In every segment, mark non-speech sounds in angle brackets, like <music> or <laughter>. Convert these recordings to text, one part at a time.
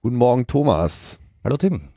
Guten Morgen, Thomas. Hallo Tim.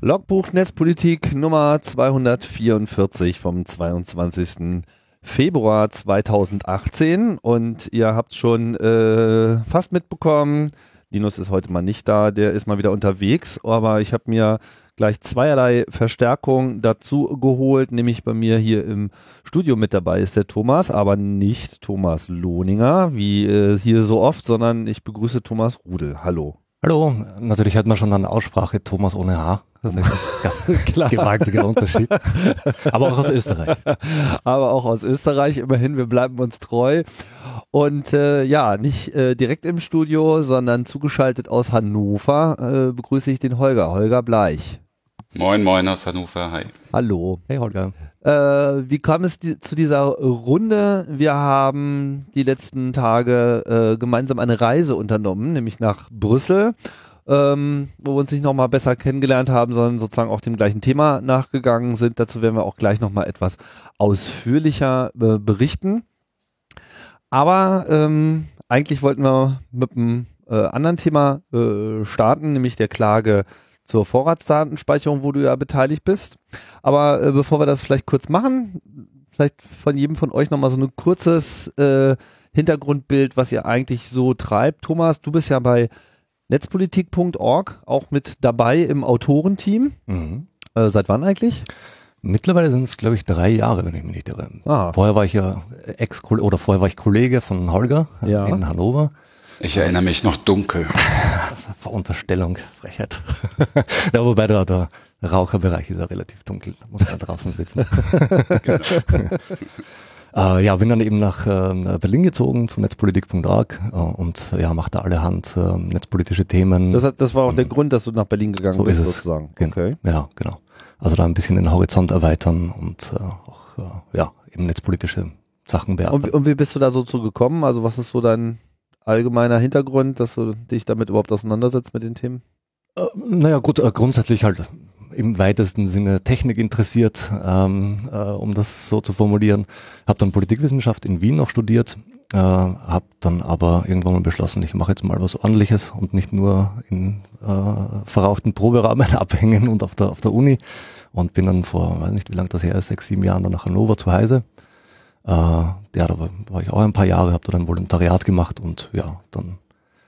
Logbuch Netzpolitik Nummer 244 vom 22. Februar 2018 und ihr habt schon äh, fast mitbekommen, Linus ist heute mal nicht da, der ist mal wieder unterwegs, aber ich habe mir gleich zweierlei Verstärkung dazu geholt, nämlich bei mir hier im Studio mit dabei ist der Thomas, aber nicht Thomas Lohninger, wie äh, hier so oft, sondern ich begrüße Thomas Rudel. Hallo. Hallo, natürlich hat man schon eine Aussprache Thomas ohne H. Das ist ein ganz <laughs> gewaltiger Unterschied. Aber auch aus Österreich. Aber auch aus Österreich, immerhin, wir bleiben uns treu. Und äh, ja, nicht äh, direkt im Studio, sondern zugeschaltet aus Hannover äh, begrüße ich den Holger, Holger Bleich. Moin, moin aus Hannover, hi. Hallo. Hey Holger. Äh, wie kam es die, zu dieser Runde? Wir haben die letzten Tage äh, gemeinsam eine Reise unternommen, nämlich nach Brüssel, ähm, wo wir uns nicht nochmal besser kennengelernt haben, sondern sozusagen auch dem gleichen Thema nachgegangen sind. Dazu werden wir auch gleich nochmal etwas ausführlicher äh, berichten. Aber ähm, eigentlich wollten wir mit einem äh, anderen Thema äh, starten, nämlich der Klage zur Vorratsdatenspeicherung, wo du ja beteiligt bist. Aber äh, bevor wir das vielleicht kurz machen, vielleicht von jedem von euch nochmal so ein kurzes äh, Hintergrundbild, was ihr eigentlich so treibt. Thomas, du bist ja bei netzpolitik.org auch mit dabei im Autorenteam. Mhm. Äh, seit wann eigentlich? Mittlerweile sind es, glaube ich, drei Jahre, wenn ich mich nicht irre. Ah. Vorher war ich ja Ex oder vorher war ich Kollege von Holger Ja. in Hannover. Ich erinnere mich noch dunkel. <laughs> <laughs> Verunterstellung, Frechheit. <laughs> ja, wobei der, der Raucherbereich ist ja relativ dunkel, da muss man draußen sitzen. <laughs> äh, ja, bin dann eben nach äh, Berlin gezogen zu netzpolitik.org äh, und ja, mache da allerhand äh, netzpolitische Themen. Das, hat, das war auch der Grund, dass du nach Berlin gegangen So bist, ist es. sozusagen. Gen- Okay. Ja, genau. Also da ein bisschen den Horizont erweitern und äh, auch äh, ja, eben netzpolitische Sachen Und, bearbeiten. wie- und wie bist du da so zu gekommen? Also was ist so dein allgemeiner Hintergrund, dass du dich damit überhaupt auseinandersetzt mit den Themen? Äh, naja, gut, äh, grundsätzlich halt im weitesten Sinne Technik interessiert, ähm, äh, um das so zu formulieren. Habe dann Politikwissenschaft in Wien noch studiert, äh, habe dann aber irgendwann mal beschlossen, ich mache jetzt mal was ordentliches und nicht nur in äh, verrauchten Proberahmen <laughs> abhängen und auf der, auf der Uni und bin dann vor, weiß nicht wie lange das her ist, sechs, sieben Jahren dann nach Hannover zu Heise. Äh, ja, da war, war ich auch ein paar Jahre, habe da dann Volontariat gemacht und ja, dann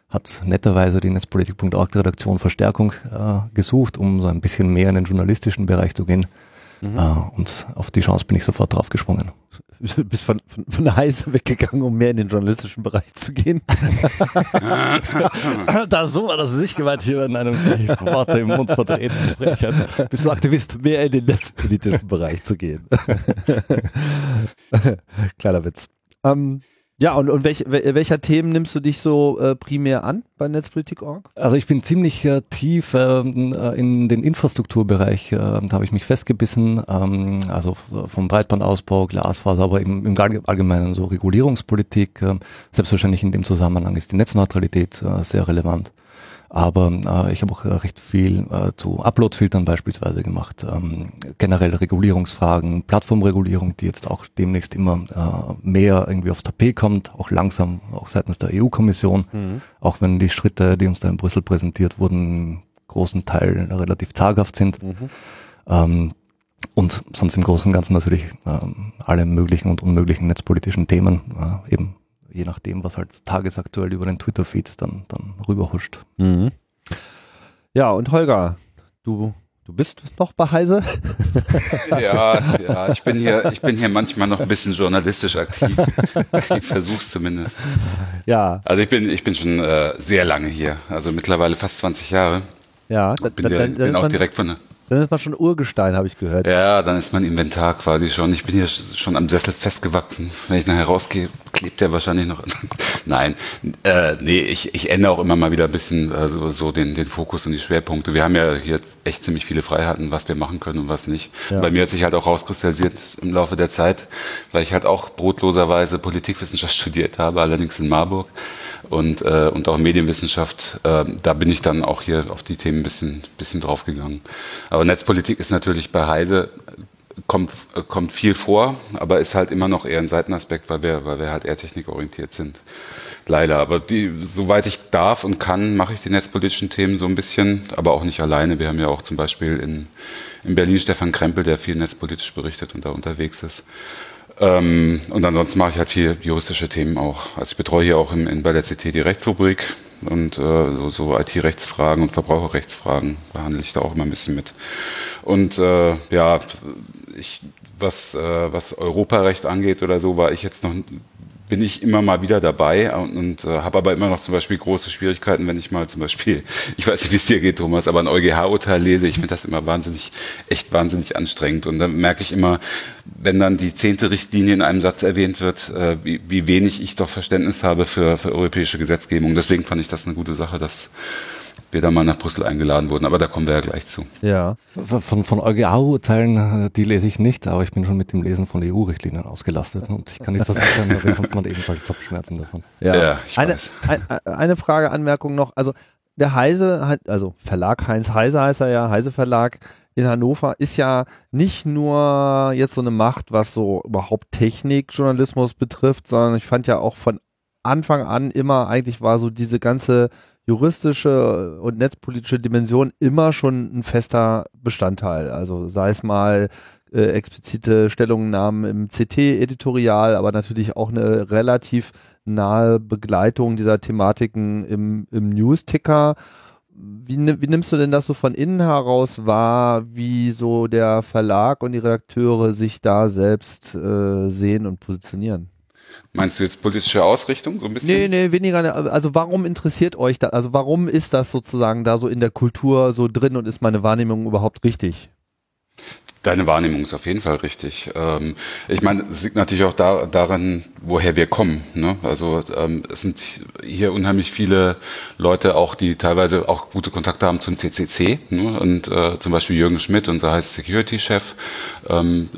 hat netterweise die Netzpolitik.org Redaktion Verstärkung äh, gesucht, um so ein bisschen mehr in den journalistischen Bereich zu gehen. Äh, und auf die Chance bin ich sofort drauf gesprungen. Du <laughs> bist von, von, von Heise weggegangen, um mehr in den journalistischen Bereich zu gehen. <laughs> da so war das nicht gemeint hier in einem Worte im Mund verdrehten Sprechern. Bist du Aktivist, mehr in den netzpolitischen Bereich zu gehen. <laughs> Kleiner Witz. Ähm, ja, und, und welch, wel- welcher Themen nimmst du dich so äh, primär an bei Netzpolitik.org? Also ich bin ziemlich äh, tief ähm, äh, in den Infrastrukturbereich, äh, da habe ich mich festgebissen, ähm, also vom Breitbandausbau, Glasfaser, aber im, im Allge- Allgemeinen so Regulierungspolitik. Äh, selbstverständlich in dem Zusammenhang ist die Netzneutralität äh, sehr relevant. Aber äh, ich habe auch äh, recht viel äh, zu Upload-Filtern beispielsweise gemacht, ähm, generell Regulierungsfragen, Plattformregulierung, die jetzt auch demnächst immer äh, mehr irgendwie aufs Tapet kommt, auch langsam, auch seitens der EU-Kommission, auch wenn die Schritte, die uns da in Brüssel präsentiert wurden, großen Teil relativ zaghaft sind. Ähm, und sonst im Großen und Ganzen natürlich ähm, alle möglichen und unmöglichen netzpolitischen Themen, äh, eben je nachdem, was halt tagesaktuell über den Twitter-Feed dann, dann rüberhuscht. Ja, und Holger, du, du bist noch bei Heise? <laughs> Ja, ja, ich bin hier, ich bin hier manchmal noch ein bisschen journalistisch aktiv. Ich versuch's zumindest. Ja, Also ich bin, ich bin schon äh, sehr lange hier, also mittlerweile fast 20 Jahre. ja. Da, Bin, da, dann, bin auch man, direkt von der, dann ist man schon Urgestein, habe ich gehört. ja, dann ist mein Inventar quasi schon. Ich bin hier schon am Sessel festgewachsen. Wenn ich nachher rausgehe, lebt der wahrscheinlich noch. <laughs> Nein, äh, nee, ich, ich ändere auch immer mal wieder ein bisschen äh, so, so den, den Fokus und die Schwerpunkte. Wir haben ja jetzt echt ziemlich viele Freiheiten, was wir machen können und was nicht. Ja. Bei mir hat sich halt auch rauskristallisiert im Laufe der Zeit, weil ich halt auch brotloserweise Politikwissenschaft <laughs> studiert habe, allerdings in Marburg und, äh, und auch Medienwissenschaft. Äh, da bin ich dann auch hier auf die Themen ein bisschen, bisschen draufgegangen. Aber Netzpolitik ist natürlich bei Heise kommt, kommt viel vor, aber ist halt immer noch eher ein Seitenaspekt, weil wir, weil wir halt eher technikorientiert sind. Leider. Aber die, soweit ich darf und kann, mache ich die netzpolitischen Themen so ein bisschen, aber auch nicht alleine. Wir haben ja auch zum Beispiel in, in Berlin Stefan Krempel, der viel netzpolitisch berichtet und da unterwegs ist. Ähm, und ansonsten mache ich halt viel juristische Themen auch. Also ich betreue hier auch in, in, bei der CT die Rechtsrubrik und äh, so, so IT-Rechtsfragen und Verbraucherrechtsfragen behandle ich da auch immer ein bisschen mit. Und äh, ja, ich, was, äh, was Europarecht angeht oder so, war ich jetzt noch bin ich immer mal wieder dabei und, und äh, habe aber immer noch zum Beispiel große Schwierigkeiten, wenn ich mal zum Beispiel, <laughs> ich weiß nicht, wie es dir geht, Thomas, aber ein EuGH-Urteil lese. Ich finde das immer wahnsinnig, echt wahnsinnig anstrengend. Und dann merke ich immer, wenn dann die zehnte Richtlinie in einem Satz erwähnt wird, äh, wie, wie wenig ich doch Verständnis habe für, für europäische Gesetzgebung. Deswegen fand ich das eine gute Sache, dass wir da mal nach Brüssel eingeladen wurden, aber da kommen wir ja gleich zu. Ja. Von, von EuGH-Urteilen, äh, die lese ich nicht, aber ich bin schon mit dem Lesen von EU-Richtlinien ausgelastet und ich kann nicht versichern, da bekommt man ebenfalls Kopfschmerzen davon. Ja, ja ich eine, weiß. Eine, eine Frage, Anmerkung noch, also der Heise, also Verlag Heinz Heise heißt er ja, Heise Verlag in Hannover ist ja nicht nur jetzt so eine Macht, was so überhaupt Technikjournalismus betrifft, sondern ich fand ja auch von Anfang an immer eigentlich war so diese ganze juristische und netzpolitische Dimension immer schon ein fester Bestandteil. Also sei es mal äh, explizite Stellungnahmen im CT-Editorial, aber natürlich auch eine relativ nahe Begleitung dieser Thematiken im, im News-Ticker. Wie, wie nimmst du denn das so von innen heraus wahr, wie so der Verlag und die Redakteure sich da selbst äh, sehen und positionieren? Meinst du jetzt politische Ausrichtung so ein bisschen? Nee, nee, weniger. Also warum interessiert euch das? Also warum ist das sozusagen da so in der Kultur so drin und ist meine Wahrnehmung überhaupt richtig? Deine Wahrnehmung ist auf jeden Fall richtig. Ähm, ich meine, es liegt natürlich auch da, daran, woher wir kommen. Ne? Also ähm, es sind hier unheimlich viele Leute, auch die teilweise auch gute Kontakte haben zum CCC. Ne? Und äh, zum Beispiel Jürgen Schmidt, unser heißt Security-Chef. Ähm,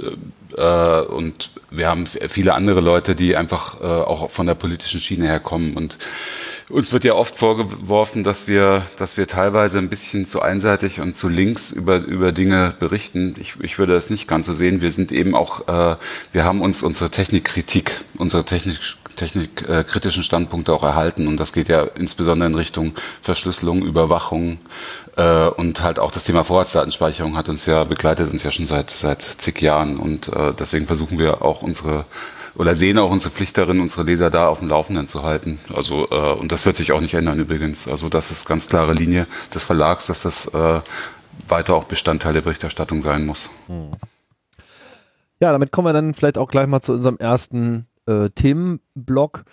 äh, und wir haben viele andere Leute, die einfach äh, auch von der politischen Schiene her kommen. Und uns wird ja oft vorgeworfen, dass wir, dass wir teilweise ein bisschen zu einseitig und zu links über, über Dinge berichten. Ich, ich würde das nicht ganz so sehen. Wir sind eben auch, äh, wir haben uns unsere Technikkritik, unsere Technik, technikkritischen äh, Standpunkte auch erhalten. Und das geht ja insbesondere in Richtung Verschlüsselung, Überwachung äh, und halt auch das Thema Vorratsdatenspeicherung hat uns ja begleitet uns ja schon seit seit zig Jahren. Und äh, deswegen versuchen wir auch unsere oder sehen auch unsere Pflicht darin, unsere Leser da auf dem Laufenden zu halten. Also äh, und das wird sich auch nicht ändern übrigens. Also das ist ganz klare Linie des Verlags, dass das äh, weiter auch Bestandteil der Berichterstattung sein muss. Hm. Ja, damit kommen wir dann vielleicht auch gleich mal zu unserem ersten äh, Themenblock.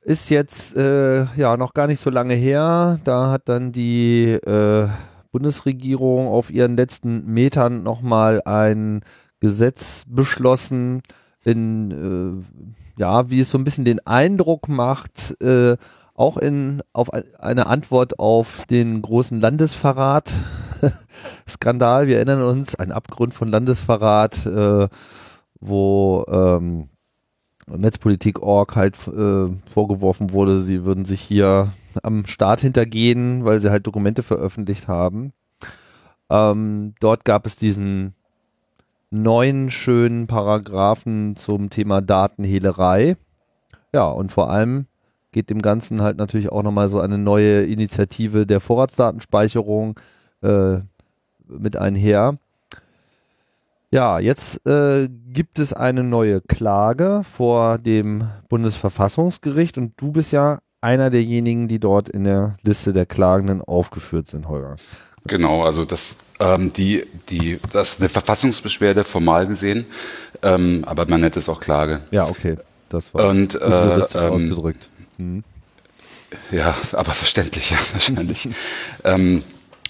Ist jetzt äh, ja noch gar nicht so lange her. Da hat dann die äh, Bundesregierung auf ihren letzten Metern nochmal ein Gesetz beschlossen, in äh, ja, wie es so ein bisschen den Eindruck macht, äh, auch in auf eine Antwort auf den großen Landesverrat <laughs> Skandal. Wir erinnern uns, ein Abgrund von Landesverrat, äh, wo ähm, Netzpolitik.org halt äh, vorgeworfen wurde, sie würden sich hier am Staat hintergehen, weil sie halt Dokumente veröffentlicht haben. Ähm, dort gab es diesen neuen schönen Paragraphen zum Thema Datenhehlerei. Ja, und vor allem geht dem Ganzen halt natürlich auch nochmal so eine neue Initiative der Vorratsdatenspeicherung äh, mit einher. Ja, jetzt äh, gibt es eine neue Klage vor dem Bundesverfassungsgericht und du bist ja einer derjenigen, die dort in der Liste der Klagenden aufgeführt sind, Holger. Genau, also das, ähm, die, die, das ist eine Verfassungsbeschwerde formal gesehen, ähm, aber man nennt es auch Klage. Ja, okay, das war und, äh, ähm, ausgedrückt. Hm. Ja, aber verständlich, ja, <laughs> wahrscheinlich. ähm,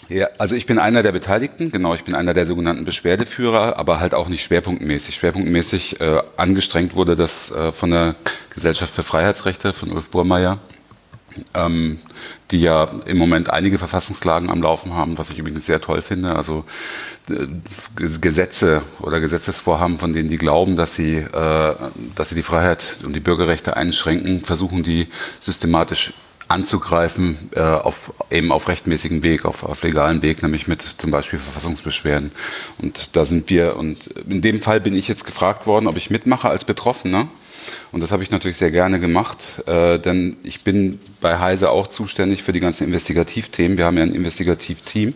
Ja, also ich bin einer der Beteiligten, genau, ich bin einer der sogenannten Beschwerdeführer, aber halt auch nicht schwerpunktmäßig. Schwerpunktmäßig äh, angestrengt wurde das äh, von der Gesellschaft für Freiheitsrechte von Ulf Burmeier, ähm, die ja im Moment einige Verfassungslagen am Laufen haben, was ich übrigens sehr toll finde. Also äh, Gesetze oder Gesetzesvorhaben, von denen die glauben, dass sie, äh, dass sie die Freiheit und die Bürgerrechte einschränken, versuchen die systematisch anzugreifen, äh, auf, eben auf rechtmäßigem Weg, auf, auf legalen Weg, nämlich mit zum Beispiel Verfassungsbeschwerden. Und da sind wir, und in dem Fall bin ich jetzt gefragt worden, ob ich mitmache als Betroffener. Und das habe ich natürlich sehr gerne gemacht, äh, denn ich bin bei Heise auch zuständig für die ganzen Investigativthemen. Wir haben ja ein Investigativteam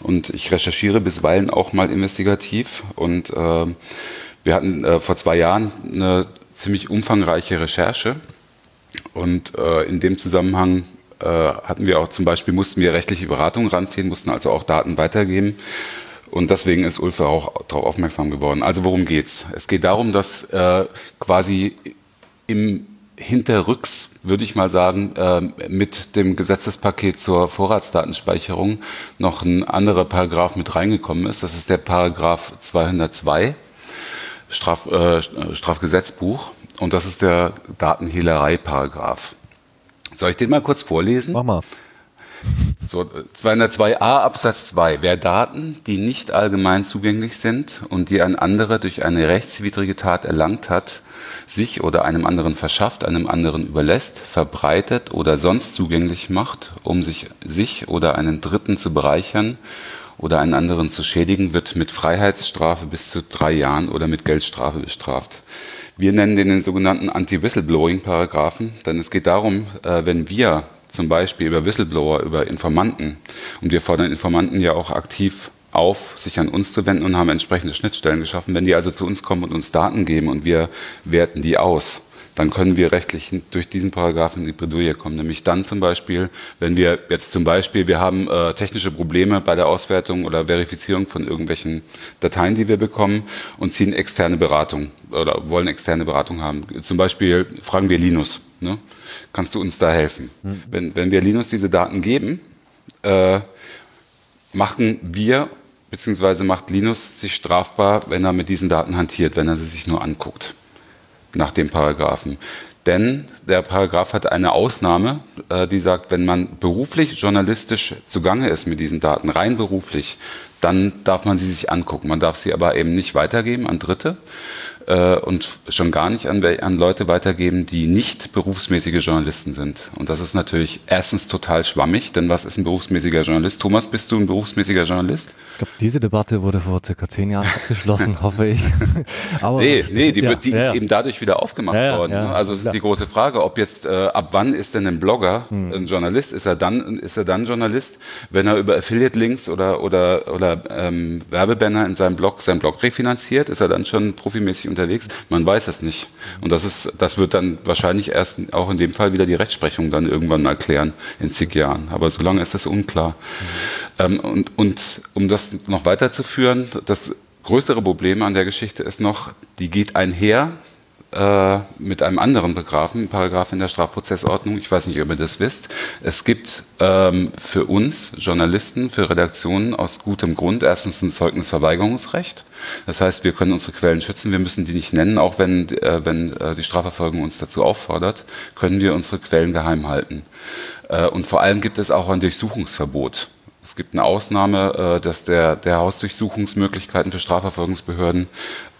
und ich recherchiere bisweilen auch mal investigativ. Und äh, wir hatten äh, vor zwei Jahren eine ziemlich umfangreiche Recherche und äh, in dem Zusammenhang äh, hatten wir auch zum Beispiel, mussten wir rechtliche Beratung ranziehen, mussten also auch Daten weitergeben. Und deswegen ist Ulf auch darauf aufmerksam geworden. Also worum geht's? Es geht darum, dass äh, quasi im Hinterrücks, würde ich mal sagen, äh, mit dem Gesetzespaket zur Vorratsdatenspeicherung noch ein anderer Paragraph mit reingekommen ist. Das ist der Paragraph 202 Straf, äh, Strafgesetzbuch. Und das ist der Datenhehlerei-Paragraph. Soll ich den mal kurz vorlesen? Mach mal. So, 202a Absatz 2. Wer Daten, die nicht allgemein zugänglich sind und die ein anderer durch eine rechtswidrige Tat erlangt hat, sich oder einem anderen verschafft, einem anderen überlässt, verbreitet oder sonst zugänglich macht, um sich, sich oder einen Dritten zu bereichern oder einen anderen zu schädigen, wird mit Freiheitsstrafe bis zu drei Jahren oder mit Geldstrafe bestraft. Wir nennen den den sogenannten Anti-Whistleblowing-Paragraphen, denn es geht darum, äh, wenn wir zum Beispiel über Whistleblower, über Informanten, und wir fordern Informanten ja auch aktiv auf, sich an uns zu wenden und haben entsprechende Schnittstellen geschaffen. Wenn die also zu uns kommen und uns Daten geben und wir werten die aus, dann können wir rechtlich durch diesen Paragraphen in die Bredouille kommen. Nämlich dann zum Beispiel, wenn wir jetzt zum Beispiel, wir haben äh, technische Probleme bei der Auswertung oder Verifizierung von irgendwelchen Dateien, die wir bekommen und ziehen externe Beratung oder wollen externe Beratung haben. Zum Beispiel fragen wir Linus, ne? kannst du uns da helfen? Mhm. Wenn, wenn wir Linus diese Daten geben, äh, machen wir beziehungsweise macht Linus sich strafbar, wenn er mit diesen Daten hantiert, wenn er sie sich nur anguckt nach dem Paragraphen. Denn der Paragraph hat eine Ausnahme, äh, die sagt, wenn man beruflich, journalistisch zugange ist mit diesen Daten, rein beruflich, dann darf man sie sich angucken. Man darf sie aber eben nicht weitergeben an Dritte äh, und schon gar nicht an, an Leute weitergeben, die nicht berufsmäßige Journalisten sind. Und das ist natürlich erstens total schwammig, denn was ist ein berufsmäßiger Journalist? Thomas, bist du ein berufsmäßiger Journalist? Ich glaube, diese Debatte wurde vor circa zehn Jahren <laughs> abgeschlossen, hoffe ich. <laughs> Aber nee, nee, die, ja, die ja, ist ja. eben dadurch wieder aufgemacht worden. also es ist die große Frage, ob jetzt äh, ab wann ist denn ein Blogger hm. ein Journalist? Ist er dann ist er dann Journalist, wenn er über Affiliate Links oder oder oder ähm, Werbebanner in seinem Blog seinen Blog refinanziert? Ist er dann schon profimäßig unterwegs? Man weiß es nicht. Und das ist, das wird dann wahrscheinlich erst auch in dem Fall wieder die Rechtsprechung dann irgendwann mal klären in zig Jahren. Aber solange ist das unklar. Mhm. Ähm, und, und um das noch weiterzuführen, das größere Problem an der Geschichte ist noch, die geht einher äh, mit einem anderen Paragraphen, Paragraph in der Strafprozessordnung. Ich weiß nicht, ob ihr das wisst. Es gibt ähm, für uns Journalisten, für Redaktionen aus gutem Grund erstens ein Zeugnisverweigerungsrecht. Das heißt, wir können unsere Quellen schützen. Wir müssen die nicht nennen, auch wenn, äh, wenn äh, die Strafverfolgung uns dazu auffordert, können wir unsere Quellen geheim halten. Äh, und vor allem gibt es auch ein Durchsuchungsverbot. Es gibt eine Ausnahme, äh, dass der, der Hausdurchsuchungsmöglichkeiten für Strafverfolgungsbehörden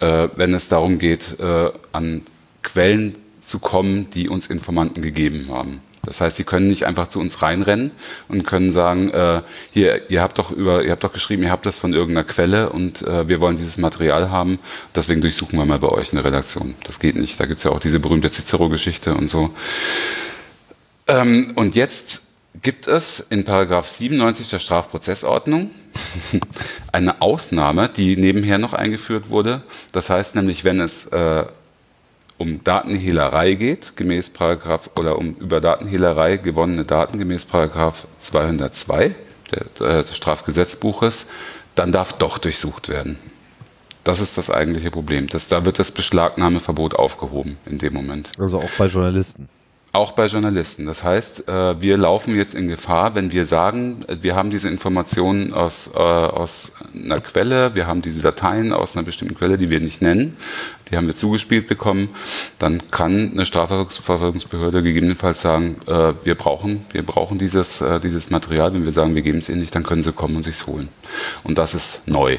äh, wenn es darum geht, äh, an Quellen zu kommen, die uns Informanten gegeben haben. Das heißt, sie können nicht einfach zu uns reinrennen und können sagen, äh, hier, ihr habt doch über, ihr habt doch geschrieben, ihr habt das von irgendeiner Quelle und äh, wir wollen dieses Material haben. Deswegen durchsuchen wir mal bei euch eine Redaktion. Das geht nicht. Da gibt es ja auch diese berühmte Cicero-Geschichte und so. Ähm, und jetzt gibt es in Paragraph 97 der Strafprozessordnung <laughs> eine Ausnahme, die nebenher noch eingeführt wurde. Das heißt nämlich, wenn es äh, um Datenhehlerei geht, gemäß Paragraph oder um über Datenhehlerei gewonnene Daten gemäß Paragraph 202 der, äh, des Strafgesetzbuches, dann darf doch durchsucht werden. Das ist das eigentliche Problem. Das, da wird das Beschlagnahmeverbot aufgehoben in dem Moment. Also auch bei Journalisten. Auch bei Journalisten. Das heißt, äh, wir laufen jetzt in Gefahr, wenn wir sagen, wir haben diese Informationen aus, äh, aus einer Quelle, wir haben diese Dateien aus einer bestimmten Quelle, die wir nicht nennen, die haben wir zugespielt bekommen, dann kann eine Strafverfolgungsbehörde gegebenenfalls sagen, äh, wir brauchen, wir brauchen dieses, dieses Material. Wenn wir sagen, wir geben es ihnen nicht, dann können sie kommen und sich's holen. Und das ist neu.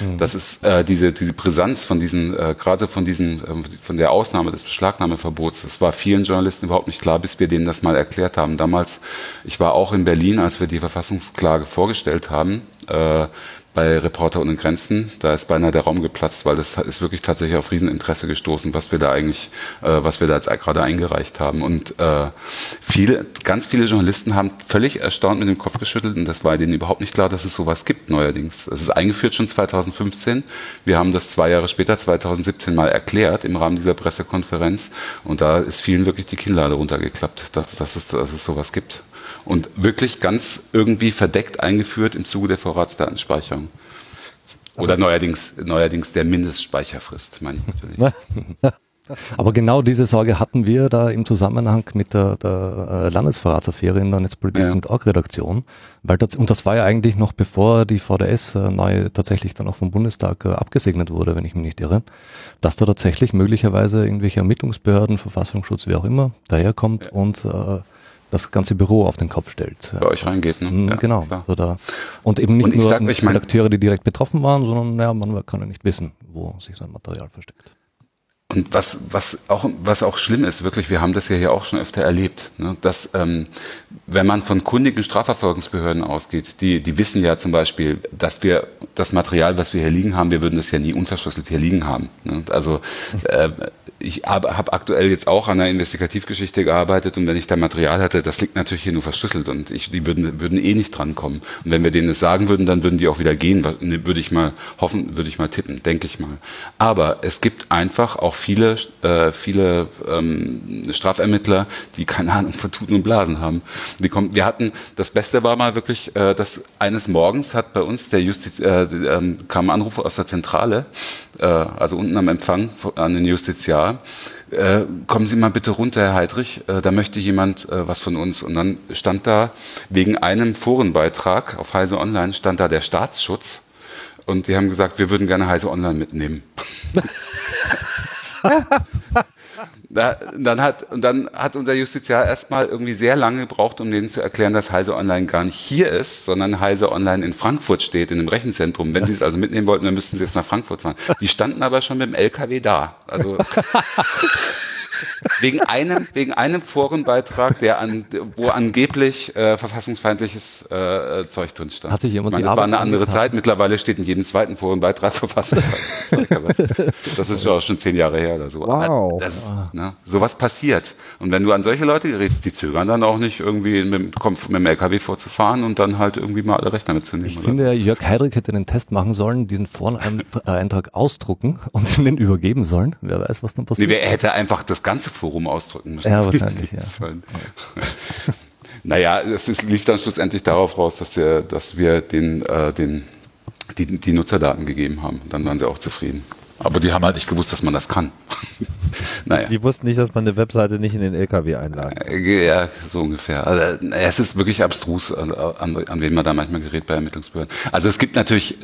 Mhm. Das ist äh, diese, diese Brisanz von diesen, äh, gerade von diesen, äh, von der Ausnahme des Beschlagnahmeverbots, das war vielen Journalisten überhaupt nicht klar, bis wir denen das mal erklärt haben. Damals, ich war auch in Berlin, als wir die Verfassungsklage vorgestellt haben. Äh, bei Reporter ohne Grenzen. Da ist beinahe der Raum geplatzt, weil das ist wirklich tatsächlich auf Rieseninteresse gestoßen, was wir da eigentlich, äh, was wir da jetzt gerade eingereicht haben. Und äh, viele, ganz viele Journalisten haben völlig erstaunt mit dem Kopf geschüttelt und das war denen überhaupt nicht klar, dass es sowas gibt neuerdings. Das ist eingeführt schon 2015. Wir haben das zwei Jahre später, 2017 mal erklärt im Rahmen dieser Pressekonferenz und da ist vielen wirklich die Kinnlade runtergeklappt, dass, dass, es, dass es sowas gibt und wirklich ganz irgendwie verdeckt eingeführt im Zuge der Vorratsdatenspeicherung. Oder also, neuerdings, neuerdings der Mindestspeicherfrist, meine ich natürlich. <laughs> Aber genau diese Sorge hatten wir da im Zusammenhang mit der, der äh, Landesverratsaffäre in der Netzpolitik.org-Redaktion, weil das, und das war ja eigentlich noch bevor die VDS äh, neu tatsächlich dann auch vom Bundestag äh, abgesegnet wurde, wenn ich mich nicht irre, dass da tatsächlich möglicherweise irgendwelche Ermittlungsbehörden, Verfassungsschutz, wie auch immer, daherkommt ja. und äh, das ganze Büro auf den Kopf stellt. Bei euch reingeht, ne? Mhm, ja, genau. Klar. da. Und eben nicht und nur sag, Redakteure, die direkt betroffen waren, sondern ja, man kann ja nicht wissen, wo sich sein Material versteckt. Und was, was, auch, was auch schlimm ist, wirklich, wir haben das ja hier auch schon öfter erlebt, ne, dass ähm, wenn man von kundigen Strafverfolgungsbehörden ausgeht, die, die wissen ja zum Beispiel, dass wir das Material, was wir hier liegen haben, wir würden das ja nie unverschlüsselt hier liegen haben. Ne? Also äh, ich habe hab aktuell jetzt auch an einer Investigativgeschichte gearbeitet und wenn ich da Material hatte, das liegt natürlich hier nur verschlüsselt und ich, die würden, würden eh nicht drankommen. Und wenn wir denen das sagen würden, dann würden die auch wieder gehen, ne, würde ich mal hoffen, würde ich mal tippen, denke ich mal. Aber es gibt einfach auch viele, äh, viele ähm, Strafermittler, die keine Ahnung von Tuten und Blasen haben. Die kommen, wir hatten, das Beste war mal wirklich, äh, dass eines Morgens hat bei uns der Justiz, äh, äh, kam ein Anruf aus der Zentrale, äh, also unten am Empfang an den Justiziar, äh, kommen Sie mal bitte runter, Herr Heidrich, äh, da möchte jemand äh, was von uns. Und dann stand da, wegen einem Forenbeitrag auf Heise Online, stand da der Staatsschutz. Und die haben gesagt, wir würden gerne Heise Online mitnehmen. <laughs> Da, dann hat, und dann hat unser Justiziar erstmal irgendwie sehr lange gebraucht, um denen zu erklären, dass Heise Online gar nicht hier ist, sondern Heise Online in Frankfurt steht, in einem Rechenzentrum. Wenn sie es also mitnehmen wollten, dann müssten sie jetzt nach Frankfurt fahren. Die standen aber schon mit dem LKW da. Also <laughs> wegen einem, wegen einem Forenbeitrag, der an, wo angeblich äh, verfassungsfeindliches äh, Zeug drin stand. Hat sich jemand meine, das war eine andere Zeit. Mittlerweile steht in jedem zweiten Forenbeitrag verfassungsfeindliches Zeug. das ist auch schon zehn Jahre her oder so. Wow. Das, ne, sowas passiert. Und wenn du an solche Leute gerätst, die zögern dann auch nicht irgendwie mit, mit dem LKW vorzufahren und dann halt irgendwie mal alle Rechner mitzunehmen. Ich finde, so. Jörg Heidrich hätte den Test machen sollen, diesen Foreneintrag ausdrucken und ihn <laughs> den übergeben sollen. Wer weiß, was dann passiert. Nee, er hätte einfach das ganze Forum ausdrücken müssen. Ja, wahrscheinlich, ja. <laughs> naja, es ist, lief dann schlussendlich darauf raus, dass wir, dass wir den, äh, den, die, die Nutzerdaten gegeben haben. Dann waren sie auch zufrieden. Aber die haben halt nicht gewusst, dass man das kann. <laughs> naja. Die wussten nicht, dass man eine Webseite nicht in den LKW einladen äh, Ja, so ungefähr. Also, es ist wirklich abstrus, an, an, an wen man da manchmal gerät bei Ermittlungsbehörden. Also es gibt natürlich,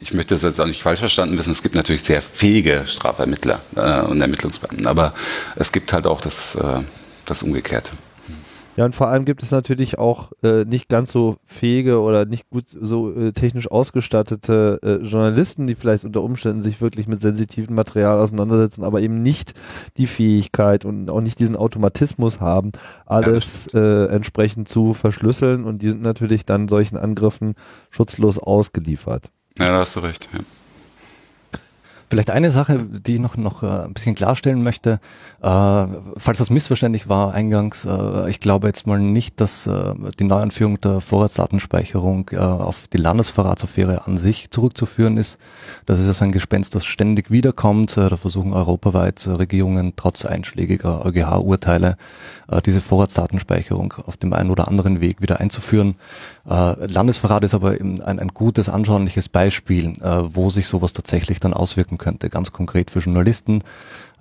ich möchte das jetzt auch nicht falsch verstanden wissen, es gibt natürlich sehr fähige Strafermittler äh, und Ermittlungsbeamten, aber es gibt halt auch das, äh, das Umgekehrte. Ja, und vor allem gibt es natürlich auch äh, nicht ganz so fähige oder nicht gut so äh, technisch ausgestattete äh, Journalisten, die vielleicht unter Umständen sich wirklich mit sensitivem Material auseinandersetzen, aber eben nicht die Fähigkeit und auch nicht diesen Automatismus haben, alles ja, äh, entsprechend zu verschlüsseln und die sind natürlich dann solchen Angriffen schutzlos ausgeliefert. Ja, da hast du recht. Ja. Vielleicht eine Sache, die ich noch, noch äh, ein bisschen klarstellen möchte, äh, falls das missverständlich war eingangs, äh, ich glaube jetzt mal nicht, dass äh, die Neuanführung der Vorratsdatenspeicherung äh, auf die Landesverratsaffäre an sich zurückzuführen ist. Das ist ja so ein Gespenst, das ständig wiederkommt. Äh, da versuchen europaweit Regierungen trotz einschlägiger EuGH-Urteile diese Vorratsdatenspeicherung auf dem einen oder anderen Weg wieder einzuführen. Landesverrat ist aber ein, ein gutes, anschauliches Beispiel, wo sich sowas tatsächlich dann auswirken helfen könnte, ganz konkret für Journalisten,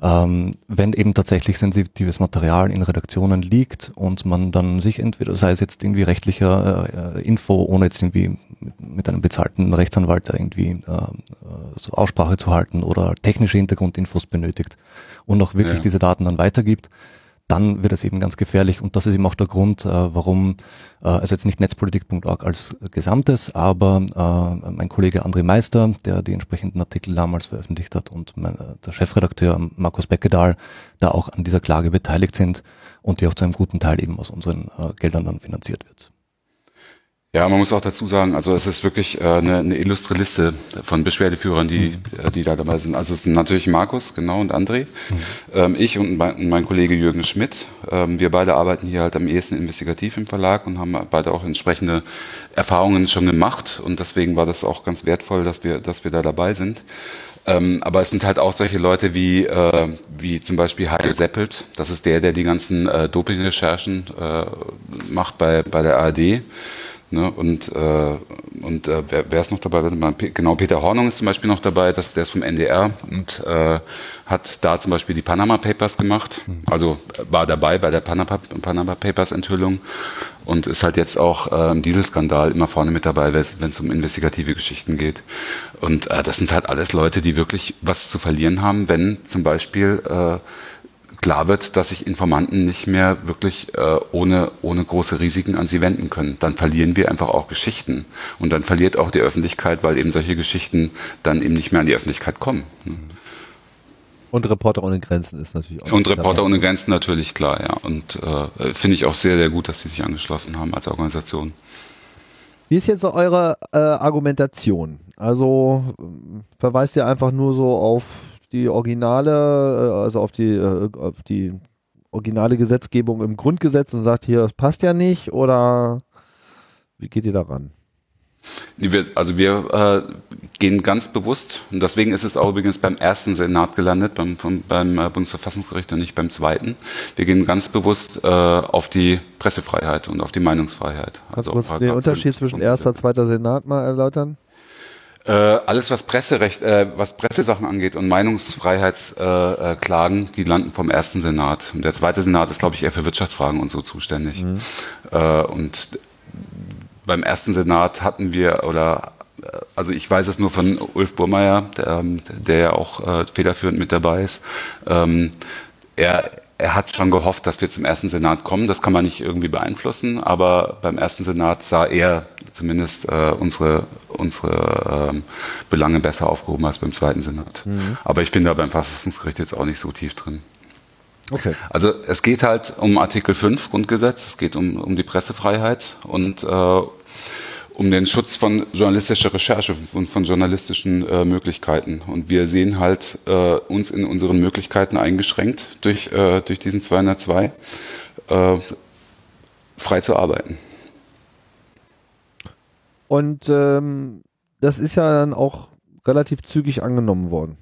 ähm, wenn eben tatsächlich sensitives Material in Redaktionen liegt und man dann sich entweder, sei es jetzt irgendwie rechtlicher äh, Info, ohne jetzt irgendwie mit, mit einem bezahlten Rechtsanwalt irgendwie äh, so Aussprache zu halten oder technische Hintergrundinfos benötigt und auch wirklich ja. diese Daten dann weitergibt, dann wird es eben ganz gefährlich und das ist eben auch der Grund, äh, warum, äh, also jetzt nicht netzpolitik.org als Gesamtes, aber äh, mein Kollege André Meister, der die entsprechenden Artikel damals veröffentlicht hat und mein, äh, der Chefredakteur Markus Beckedahl da auch an dieser Klage beteiligt sind und die auch zu einem guten Teil eben aus unseren äh, Geldern dann finanziert wird. Ja, man muss auch dazu sagen, also es ist wirklich äh, eine, eine illustre Liste von Beschwerdeführern, die, mhm. die da dabei sind. Also es sind natürlich Markus, genau, und André, mhm. ähm, ich und mein, mein, Kollege Jürgen Schmidt. Ähm, wir beide arbeiten hier halt am ehesten investigativ im Verlag und haben beide auch entsprechende Erfahrungen schon gemacht und deswegen war das auch ganz wertvoll, dass wir, dass wir da dabei sind. Ähm, aber es sind halt auch solche Leute wie, äh, wie zum Beispiel Heil Seppelt. Das ist der, der die ganzen äh, Doping-Recherchen äh, macht bei, bei der ARD. Ne? Und, äh, und äh, wer, wer ist noch dabei? Genau, Peter Hornung ist zum Beispiel noch dabei, das, der ist vom NDR und äh, hat da zum Beispiel die Panama Papers gemacht. Hm. Also war dabei bei der Panama, Panama Papers Enthüllung und ist halt jetzt auch äh, im Dieselskandal immer vorne mit dabei, wenn es um investigative Geschichten geht. Und äh, das sind halt alles Leute, die wirklich was zu verlieren haben, wenn zum Beispiel äh, klar wird, dass sich Informanten nicht mehr wirklich äh, ohne, ohne große Risiken an sie wenden können. Dann verlieren wir einfach auch Geschichten. Und dann verliert auch die Öffentlichkeit, weil eben solche Geschichten dann eben nicht mehr an die Öffentlichkeit kommen. Ne? Und Reporter ohne Grenzen ist natürlich auch. Und Reporter ohne Grenzen natürlich, klar, ja. Und äh, finde ich auch sehr, sehr gut, dass die sich angeschlossen haben als Organisation. Wie ist jetzt so eure äh, Argumentation? Also verweist ihr einfach nur so auf die originale, äh, also auf die, äh, auf die originale Gesetzgebung im Grundgesetz und sagt, hier, das passt ja nicht oder wie geht ihr daran? Also wir äh, gehen ganz bewusst, und deswegen ist es auch übrigens beim ersten Senat gelandet, beim, beim äh, Bundesverfassungsgericht und nicht beim zweiten. Wir gehen ganz bewusst äh, auf die Pressefreiheit und auf die Meinungsfreiheit. Kannst also du den Unterschied zwischen erster und zweiter Senat mal erläutern? Äh, alles, was Presserecht, äh, was Pressesachen angeht und Meinungsfreiheitsklagen, äh, die landen vom ersten Senat. Und der zweite Senat ist, glaube ich, eher für Wirtschaftsfragen und so zuständig. Mhm. Äh, und beim ersten Senat hatten wir, oder äh, also ich weiß es nur von Ulf Burmeier, der, ähm, der ja auch äh, federführend mit dabei ist. Ähm, er er hat schon gehofft, dass wir zum ersten Senat kommen. Das kann man nicht irgendwie beeinflussen, aber beim ersten Senat sah er zumindest äh, unsere, unsere ähm, Belange besser aufgehoben als beim zweiten Senat. Mhm. Aber ich bin da beim Verfassungsgericht jetzt auch nicht so tief drin. Okay. Also es geht halt um Artikel 5 Grundgesetz, es geht um, um die Pressefreiheit und äh, um den Schutz von journalistischer Recherche und von journalistischen äh, Möglichkeiten. Und wir sehen halt äh, uns in unseren Möglichkeiten eingeschränkt durch, äh, durch diesen 202, äh, frei zu arbeiten. Und ähm, das ist ja dann auch relativ zügig angenommen worden.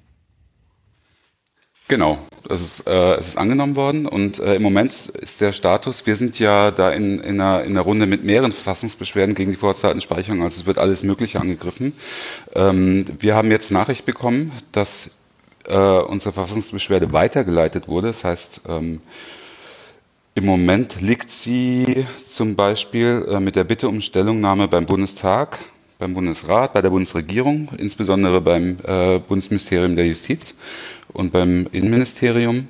Genau, es ist, äh, es ist angenommen worden und äh, im Moment ist der Status, wir sind ja da in, in, einer, in einer Runde mit mehreren Verfassungsbeschwerden gegen die Vorzeitenspeicherung, also es wird alles Mögliche angegriffen. Ähm, wir haben jetzt Nachricht bekommen, dass äh, unsere Verfassungsbeschwerde weitergeleitet wurde, das heißt, ähm, im Moment liegt sie zum Beispiel äh, mit der Bitte um Stellungnahme beim Bundestag, beim Bundesrat, bei der Bundesregierung, insbesondere beim äh, Bundesministerium der Justiz und beim Innenministerium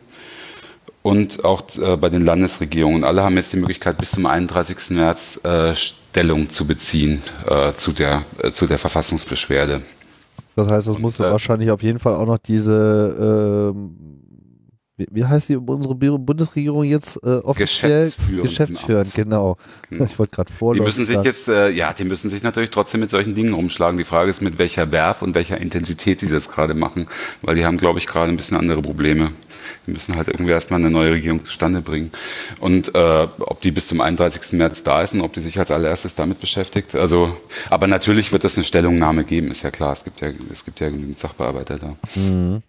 und auch äh, bei den Landesregierungen. Alle haben jetzt die Möglichkeit, bis zum 31. März äh, Stellung zu beziehen äh, zu, der, äh, zu der Verfassungsbeschwerde. Das heißt, es muss äh, wahrscheinlich auf jeden Fall auch noch diese ähm, wie, wie heißt die unsere Bundesregierung jetzt äh, offiziell? Geschäftsführend. Geschäftsführend, genau. genau. Ich wollte gerade vor. Die müssen sich sagen. jetzt, äh, ja, die müssen sich natürlich trotzdem mit solchen Dingen rumschlagen. Die Frage ist, mit welcher Werf und welcher Intensität die das gerade machen, weil die haben, glaube ich, gerade ein bisschen andere Probleme. Die müssen halt irgendwie erstmal eine neue Regierung zustande bringen. Und äh, ob die bis zum 31. März da ist und ob die sich als allererstes damit beschäftigt. Also, aber natürlich wird es eine Stellungnahme geben, ist ja klar. Es gibt ja, es gibt ja genügend Sachbearbeiter da. Mhm.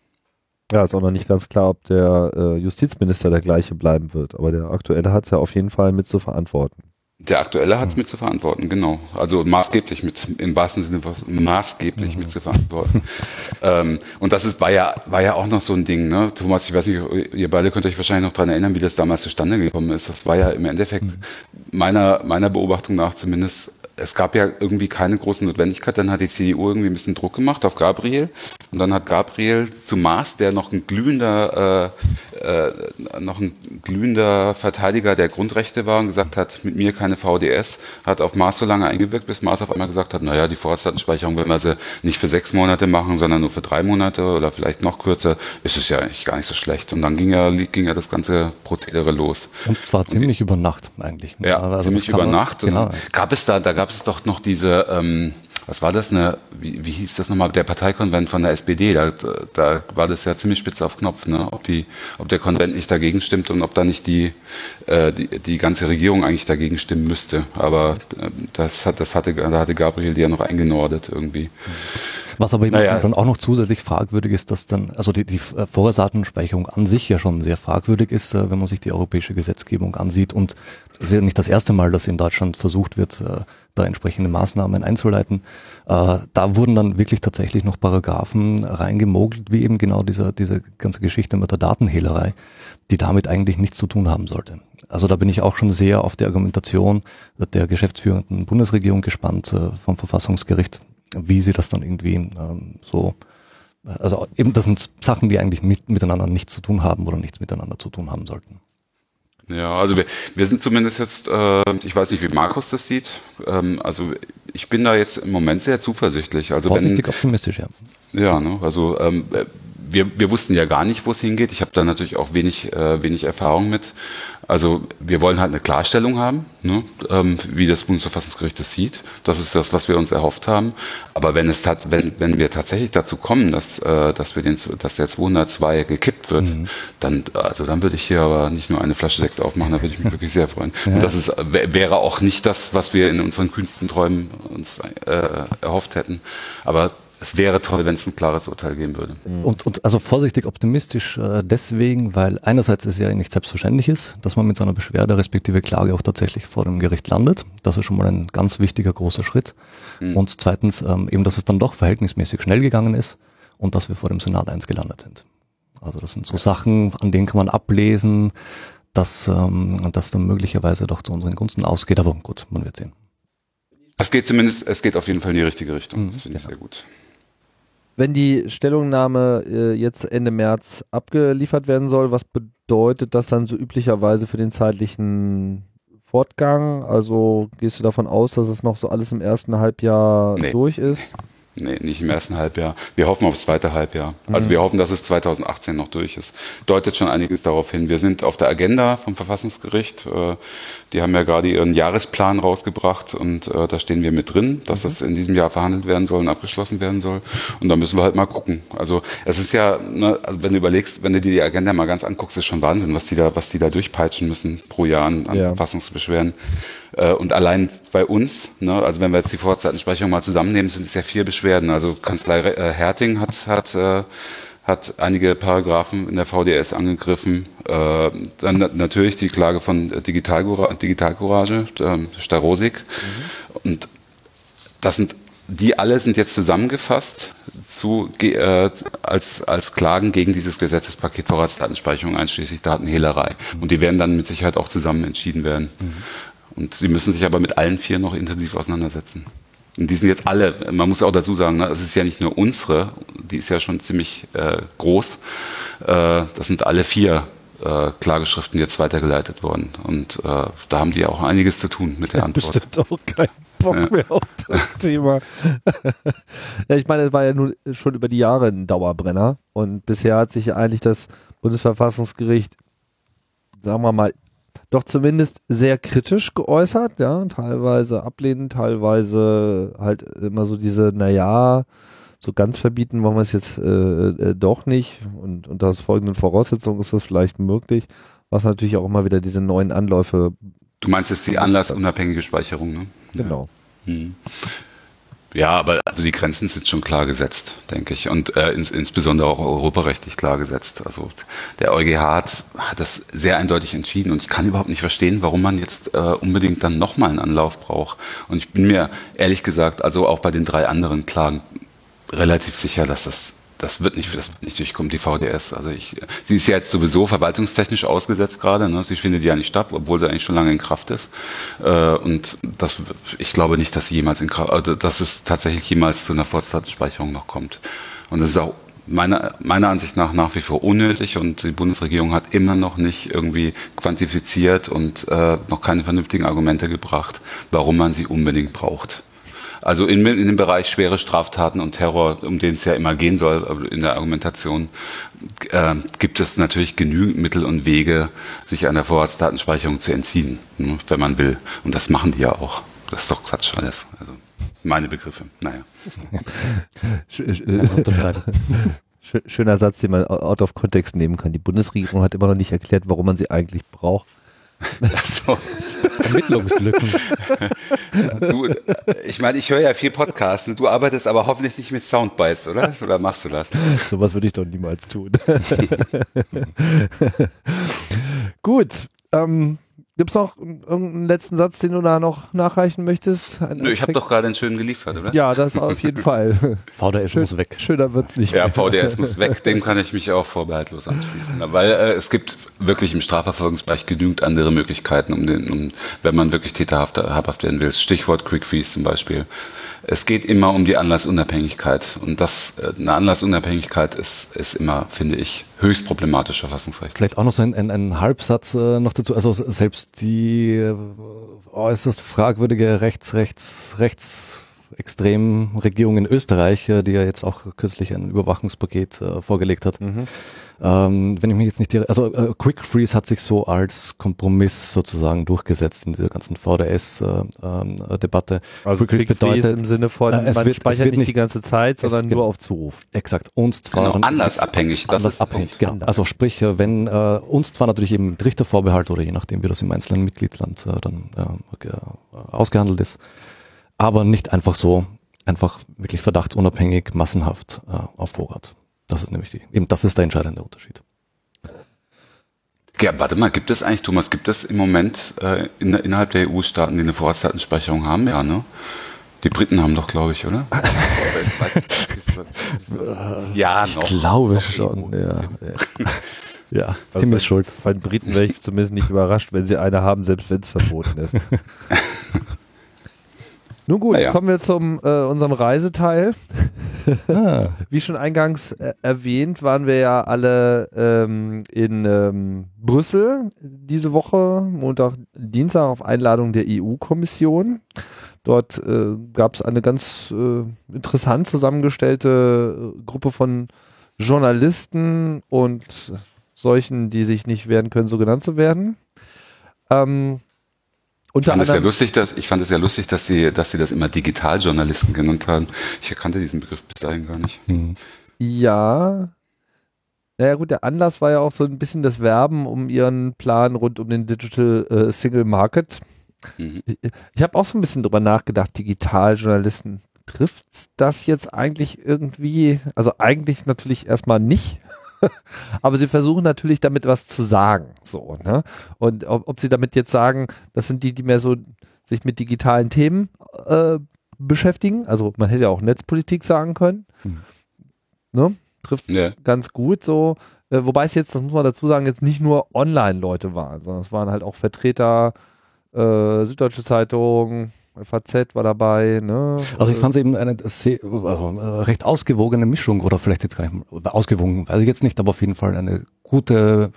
Ja, ist auch noch nicht ganz klar, ob der äh, Justizminister der gleiche bleiben wird, aber der aktuelle hat es ja auf jeden Fall mit zu verantworten. Der aktuelle hat es mit zu verantworten, genau. Also maßgeblich mit, im wahrsten Sinne maßgeblich mhm. mit zu verantworten. <laughs> ähm, und das ist, war ja, war ja auch noch so ein Ding, ne? Thomas, ich weiß nicht, ihr beide könnt euch wahrscheinlich noch dran erinnern, wie das damals zustande gekommen ist. Das war ja im Endeffekt mhm. meiner, meiner Beobachtung nach zumindest es gab ja irgendwie keine große Notwendigkeit. Dann hat die CDU irgendwie ein bisschen Druck gemacht auf Gabriel. Und dann hat Gabriel zu Maas, der noch ein glühender, äh, äh, noch ein glühender Verteidiger der Grundrechte war und gesagt hat, mit mir keine VDS, hat auf Maas so lange eingewirkt, bis Maas auf einmal gesagt hat, naja, die Vorratsdatenspeicherung, wenn wir sie nicht für sechs Monate machen, sondern nur für drei Monate oder vielleicht noch kürzer, ist es ja eigentlich gar nicht so schlecht. Und dann ging ja, ging ja das ganze Prozedere los. Und zwar ziemlich über Nacht eigentlich. Ja, also ziemlich über Nacht. Genau. Gab es da, da gab gab es doch noch diese, ähm, was war das, eine, wie, wie hieß das nochmal, der Parteikonvent von der SPD, da, da war das ja ziemlich spitz auf Knopf, ne? ob, die, ob der Konvent nicht dagegen stimmt und ob da nicht die, äh, die, die ganze Regierung eigentlich dagegen stimmen müsste. Aber äh, das, hat, das hatte, da hatte Gabriel ja noch eingenordet irgendwie. Was aber naja. dann auch noch zusätzlich fragwürdig ist, dass dann, also die, die Vorratsdatenspeicherung an sich ja schon sehr fragwürdig ist, äh, wenn man sich die europäische Gesetzgebung ansieht. Und es ist ja nicht das erste Mal, dass in Deutschland versucht wird, äh, da entsprechende Maßnahmen einzuleiten. Äh, da wurden dann wirklich tatsächlich noch Paragraphen reingemogelt, wie eben genau diese, diese ganze Geschichte mit der Datenhehlerei, die damit eigentlich nichts zu tun haben sollte. Also da bin ich auch schon sehr auf die Argumentation der geschäftsführenden Bundesregierung gespannt äh, vom Verfassungsgericht, wie sie das dann irgendwie ähm, so also eben, das sind Sachen, die eigentlich mit, miteinander nichts zu tun haben oder nichts miteinander zu tun haben sollten. Ja, also wir, wir sind zumindest jetzt, äh, ich weiß nicht, wie Markus das sieht. Ähm, also ich bin da jetzt im Moment sehr zuversichtlich. Also Vorsichtig wenn, optimistisch, ja. Ja, ne, also ähm, wir, wir wussten ja gar nicht, wo es hingeht. Ich habe da natürlich auch wenig, äh, wenig Erfahrung mit. Also wir wollen halt eine Klarstellung haben, ne, ähm, wie das Bundesverfassungsgericht das sieht. Das ist das, was wir uns erhofft haben. Aber wenn es wenn, wenn wir tatsächlich dazu kommen, dass, äh, dass wir den, dass der 202 gekippt wird, mhm. dann, also dann würde ich hier aber nicht nur eine Flasche Sekt aufmachen, da würde ich mich wirklich sehr freuen. <laughs> Ja. Und das ist, wäre auch nicht das, was wir in unseren kühnsten Träumen uns äh, erhofft hätten. Aber es wäre toll, wenn es ein klares Urteil geben würde. Mhm. Und, und also vorsichtig optimistisch äh, deswegen, weil einerseits es ja nicht selbstverständlich ist, dass man mit so einer Beschwerde respektive Klage auch tatsächlich vor dem Gericht landet. Das ist schon mal ein ganz wichtiger großer Schritt. Mhm. Und zweitens ähm, eben, dass es dann doch verhältnismäßig schnell gegangen ist und dass wir vor dem Senat eins gelandet sind. Also das sind so Sachen, an denen kann man ablesen, dass ähm, das dann möglicherweise doch zu unseren Gunsten ausgeht. Aber gut, man wird sehen. Es geht zumindest, es geht auf jeden Fall in die richtige Richtung. Mhm, das finde ich ja. sehr gut. Wenn die Stellungnahme äh, jetzt Ende März abgeliefert werden soll, was bedeutet das dann so üblicherweise für den zeitlichen Fortgang? Also gehst du davon aus, dass es noch so alles im ersten Halbjahr nee. durch ist? Nee, nicht im ersten Halbjahr. Wir hoffen aufs zweite Halbjahr. Also mhm. wir hoffen, dass es 2018 noch durch ist. Deutet schon einiges darauf hin. Wir sind auf der Agenda vom Verfassungsgericht. Äh, die haben ja gerade ihren Jahresplan rausgebracht und äh, da stehen wir mit drin, dass mhm. das in diesem Jahr verhandelt werden soll und abgeschlossen werden soll. Und da müssen wir halt mal gucken. Also es ist ja, ne, also wenn du überlegst, wenn du dir die Agenda mal ganz anguckst, ist schon Wahnsinn, was die da, was die da durchpeitschen müssen pro Jahr an, an ja. Verfassungsbeschwerden. Äh, und allein bei uns, ne, also wenn wir jetzt die Vorzeitenspeicherung mal zusammennehmen, sind es ja vier Beschwerden. Also Kanzlei äh, Herting hat, hat, äh, hat einige Paragraphen in der VDS angegriffen. Äh, dann natürlich die Klage von Digital, Digitalcourage, äh, Starosik. Mhm. Und das sind die alle sind jetzt zusammengefasst zu, äh, als, als Klagen gegen dieses Gesetzespaket Vorratsdatenspeicherung einschließlich Datenhehlerei. Mhm. Und die werden dann mit Sicherheit auch zusammen entschieden werden. Mhm. Und sie müssen sich aber mit allen vier noch intensiv auseinandersetzen. Und die sind jetzt alle, man muss auch dazu sagen, ne, es ist ja nicht nur unsere, die ist ja schon ziemlich äh, groß. Äh, das sind alle vier äh, Klageschriften jetzt weitergeleitet worden. Und äh, da haben die auch einiges zu tun mit der <laughs> Antwort. Bestimmt auch kein Bock ja. mehr auf das <laughs> Thema. ja, ich meine, es war ja nun schon über die Jahre ein Dauerbrenner. Und bisher hat sich eigentlich das Bundesverfassungsgericht, sagen wir mal, doch zumindest sehr kritisch geäußert, ja, teilweise ablehnend, teilweise halt immer so diese, naja, so ganz verbieten wollen wir es jetzt äh, äh, doch nicht und unter folgenden Voraussetzungen ist das vielleicht möglich, was natürlich auch immer wieder diese neuen Anläufe. Du meinst jetzt die anlassunabhängige Speicherung, ne? Genau. Ja. Hm. Ja, aber also die Grenzen sind schon klar gesetzt, denke ich, und äh, ins, insbesondere auch europarechtlich klar gesetzt. Also der EuGH hat, hat das sehr eindeutig entschieden und ich kann überhaupt nicht verstehen, warum man jetzt äh, unbedingt dann nochmal einen Anlauf braucht. Und ich bin mir ehrlich gesagt, also auch bei den drei anderen Klagen relativ sicher, dass das das wird nicht, das wird nicht durchkommen, die VDS. Also ich, sie ist ja jetzt sowieso verwaltungstechnisch ausgesetzt gerade. Ne? Sie findet ja nicht statt, obwohl sie eigentlich schon lange in Kraft ist. Äh, und das, ich glaube nicht, dass sie jemals in Kraft, also dass es tatsächlich jemals zu einer Vorratsdatenspeicherung noch kommt. Und das ist auch meiner, meiner Ansicht nach nach wie vor unnötig und die Bundesregierung hat immer noch nicht irgendwie quantifiziert und äh, noch keine vernünftigen Argumente gebracht, warum man sie unbedingt braucht. Also in, in dem Bereich schwere Straftaten und Terror, um den es ja immer gehen soll in der Argumentation, äh, gibt es natürlich genügend Mittel und Wege, sich einer Vorratsdatenspeicherung zu entziehen, ne, wenn man will. Und das machen die ja auch. Das ist doch Quatsch alles. Also meine Begriffe. Naja. <laughs> <laughs> Schöner Satz, den man out of context nehmen kann. Die Bundesregierung hat immer noch nicht erklärt, warum man sie eigentlich braucht. So. Ermittlungslücken. <laughs> Du, ich meine, ich höre ja viel Podcasts. Du arbeitest aber hoffentlich nicht mit Soundbites, oder? Oder machst du das? Sowas würde ich doch niemals tun. <laughs> Gut. Ähm, Gibt es noch irgendeinen letzten Satz, den du da noch nachreichen möchtest? Ein Nö, ich habe doch gerade einen schönen geliefert, oder? Ja, das auf jeden Fall. <laughs> VDS Schön, muss weg. Schöner wird's nicht Ja, mehr. VDS muss weg. <laughs> Dem kann ich mich auch vorbehaltlos anschließen. Weil äh, es gibt wirklich im Strafverfolgungsbereich genügend andere Möglichkeiten, um den, um, wenn man wirklich täterhaft habhaft werden will. Stichwort Quick Freeze zum Beispiel. Es geht immer um die Anlassunabhängigkeit. Und das, äh, eine Anlassunabhängigkeit ist, ist immer, finde ich, höchst problematisch verfassungsrechtlich. Vielleicht auch noch so ein, ein, ein Halbsatz äh, noch dazu. Also selbst die äh, äußerst fragwürdige Rechts, Rechts, Rechts Extremregierung in Österreich, äh, die ja jetzt auch kürzlich ein Überwachungspaket äh, vorgelegt hat. Mhm. Ähm, wenn ich mich jetzt nicht irre, also äh, Quick Freeze hat sich so als Kompromiss sozusagen durchgesetzt in dieser ganzen VDS-Debatte. Äh, ähm, also Quick, Quick bedeutet, Freeze im Sinne von, äh, man wird, speichert nicht, nicht die ganze Zeit, sondern nur auf Zuruf. Exakt. Und zwar genau, anlassabhängig. Das anlassabhängig, genau. Also sprich, äh, wenn äh, uns zwar natürlich eben mit Richtervorbehalt oder je nachdem, wie das im einzelnen Mitgliedsland äh, dann äh, ausgehandelt ist, aber nicht einfach so, einfach wirklich verdachtsunabhängig, massenhaft äh, auf Vorrat. Das ist nämlich die, eben das ist der entscheidende Unterschied. Ja, warte mal, gibt es eigentlich, Thomas, gibt es im Moment äh, in, innerhalb der EU-Staaten, die eine Vorratsdatenspeicherung haben? Ja, ne? Die Briten haben doch, glaube ich, oder? <laughs> ja, noch. Ich glaube noch schon, ja. <laughs> ja, also Tim ist schuld. Bei den Briten wäre ich zumindest nicht überrascht, wenn sie eine haben, selbst wenn es verboten ist. <laughs> Nun gut, naja. kommen wir zum äh, unserem Reiseteil. <laughs> ah. Wie schon eingangs äh, erwähnt, waren wir ja alle ähm, in ähm, Brüssel diese Woche, Montag, Dienstag auf Einladung der EU-Kommission. Dort äh, gab es eine ganz äh, interessant zusammengestellte äh, Gruppe von Journalisten und solchen, die sich nicht wehren können, so genannt zu werden. Ähm, unter ich fand, es ja lustig, dass, ich fand es ja lustig, dass sie, dass sie das immer Digitaljournalisten genannt haben. Ich erkannte diesen Begriff bis dahin gar nicht. Mhm. Ja. Naja gut, der Anlass war ja auch so ein bisschen das Werben um ihren Plan rund um den Digital äh, Single Market. Mhm. Ich, ich habe auch so ein bisschen drüber nachgedacht, Digitaljournalisten. Trifft das jetzt eigentlich irgendwie, also eigentlich natürlich erstmal nicht, <laughs> aber sie versuchen natürlich damit was zu sagen. So, ne? Und ob, ob, sie damit jetzt sagen, das sind die, die mehr so sich mit digitalen Themen äh, beschäftigen. Also man hätte ja auch Netzpolitik sagen können. Hm. Ne? Trifft ja. ganz gut so. Äh, wobei es jetzt, das muss man dazu sagen, jetzt nicht nur Online-Leute waren, sondern es waren halt auch Vertreter äh, Süddeutsche Zeitung, FAZ war dabei. Ne? Also ich fand es eben eine sehr, also äh, recht ausgewogene Mischung oder vielleicht jetzt gar nicht ausgewogen, weiß ich jetzt nicht, aber auf jeden Fall eine gute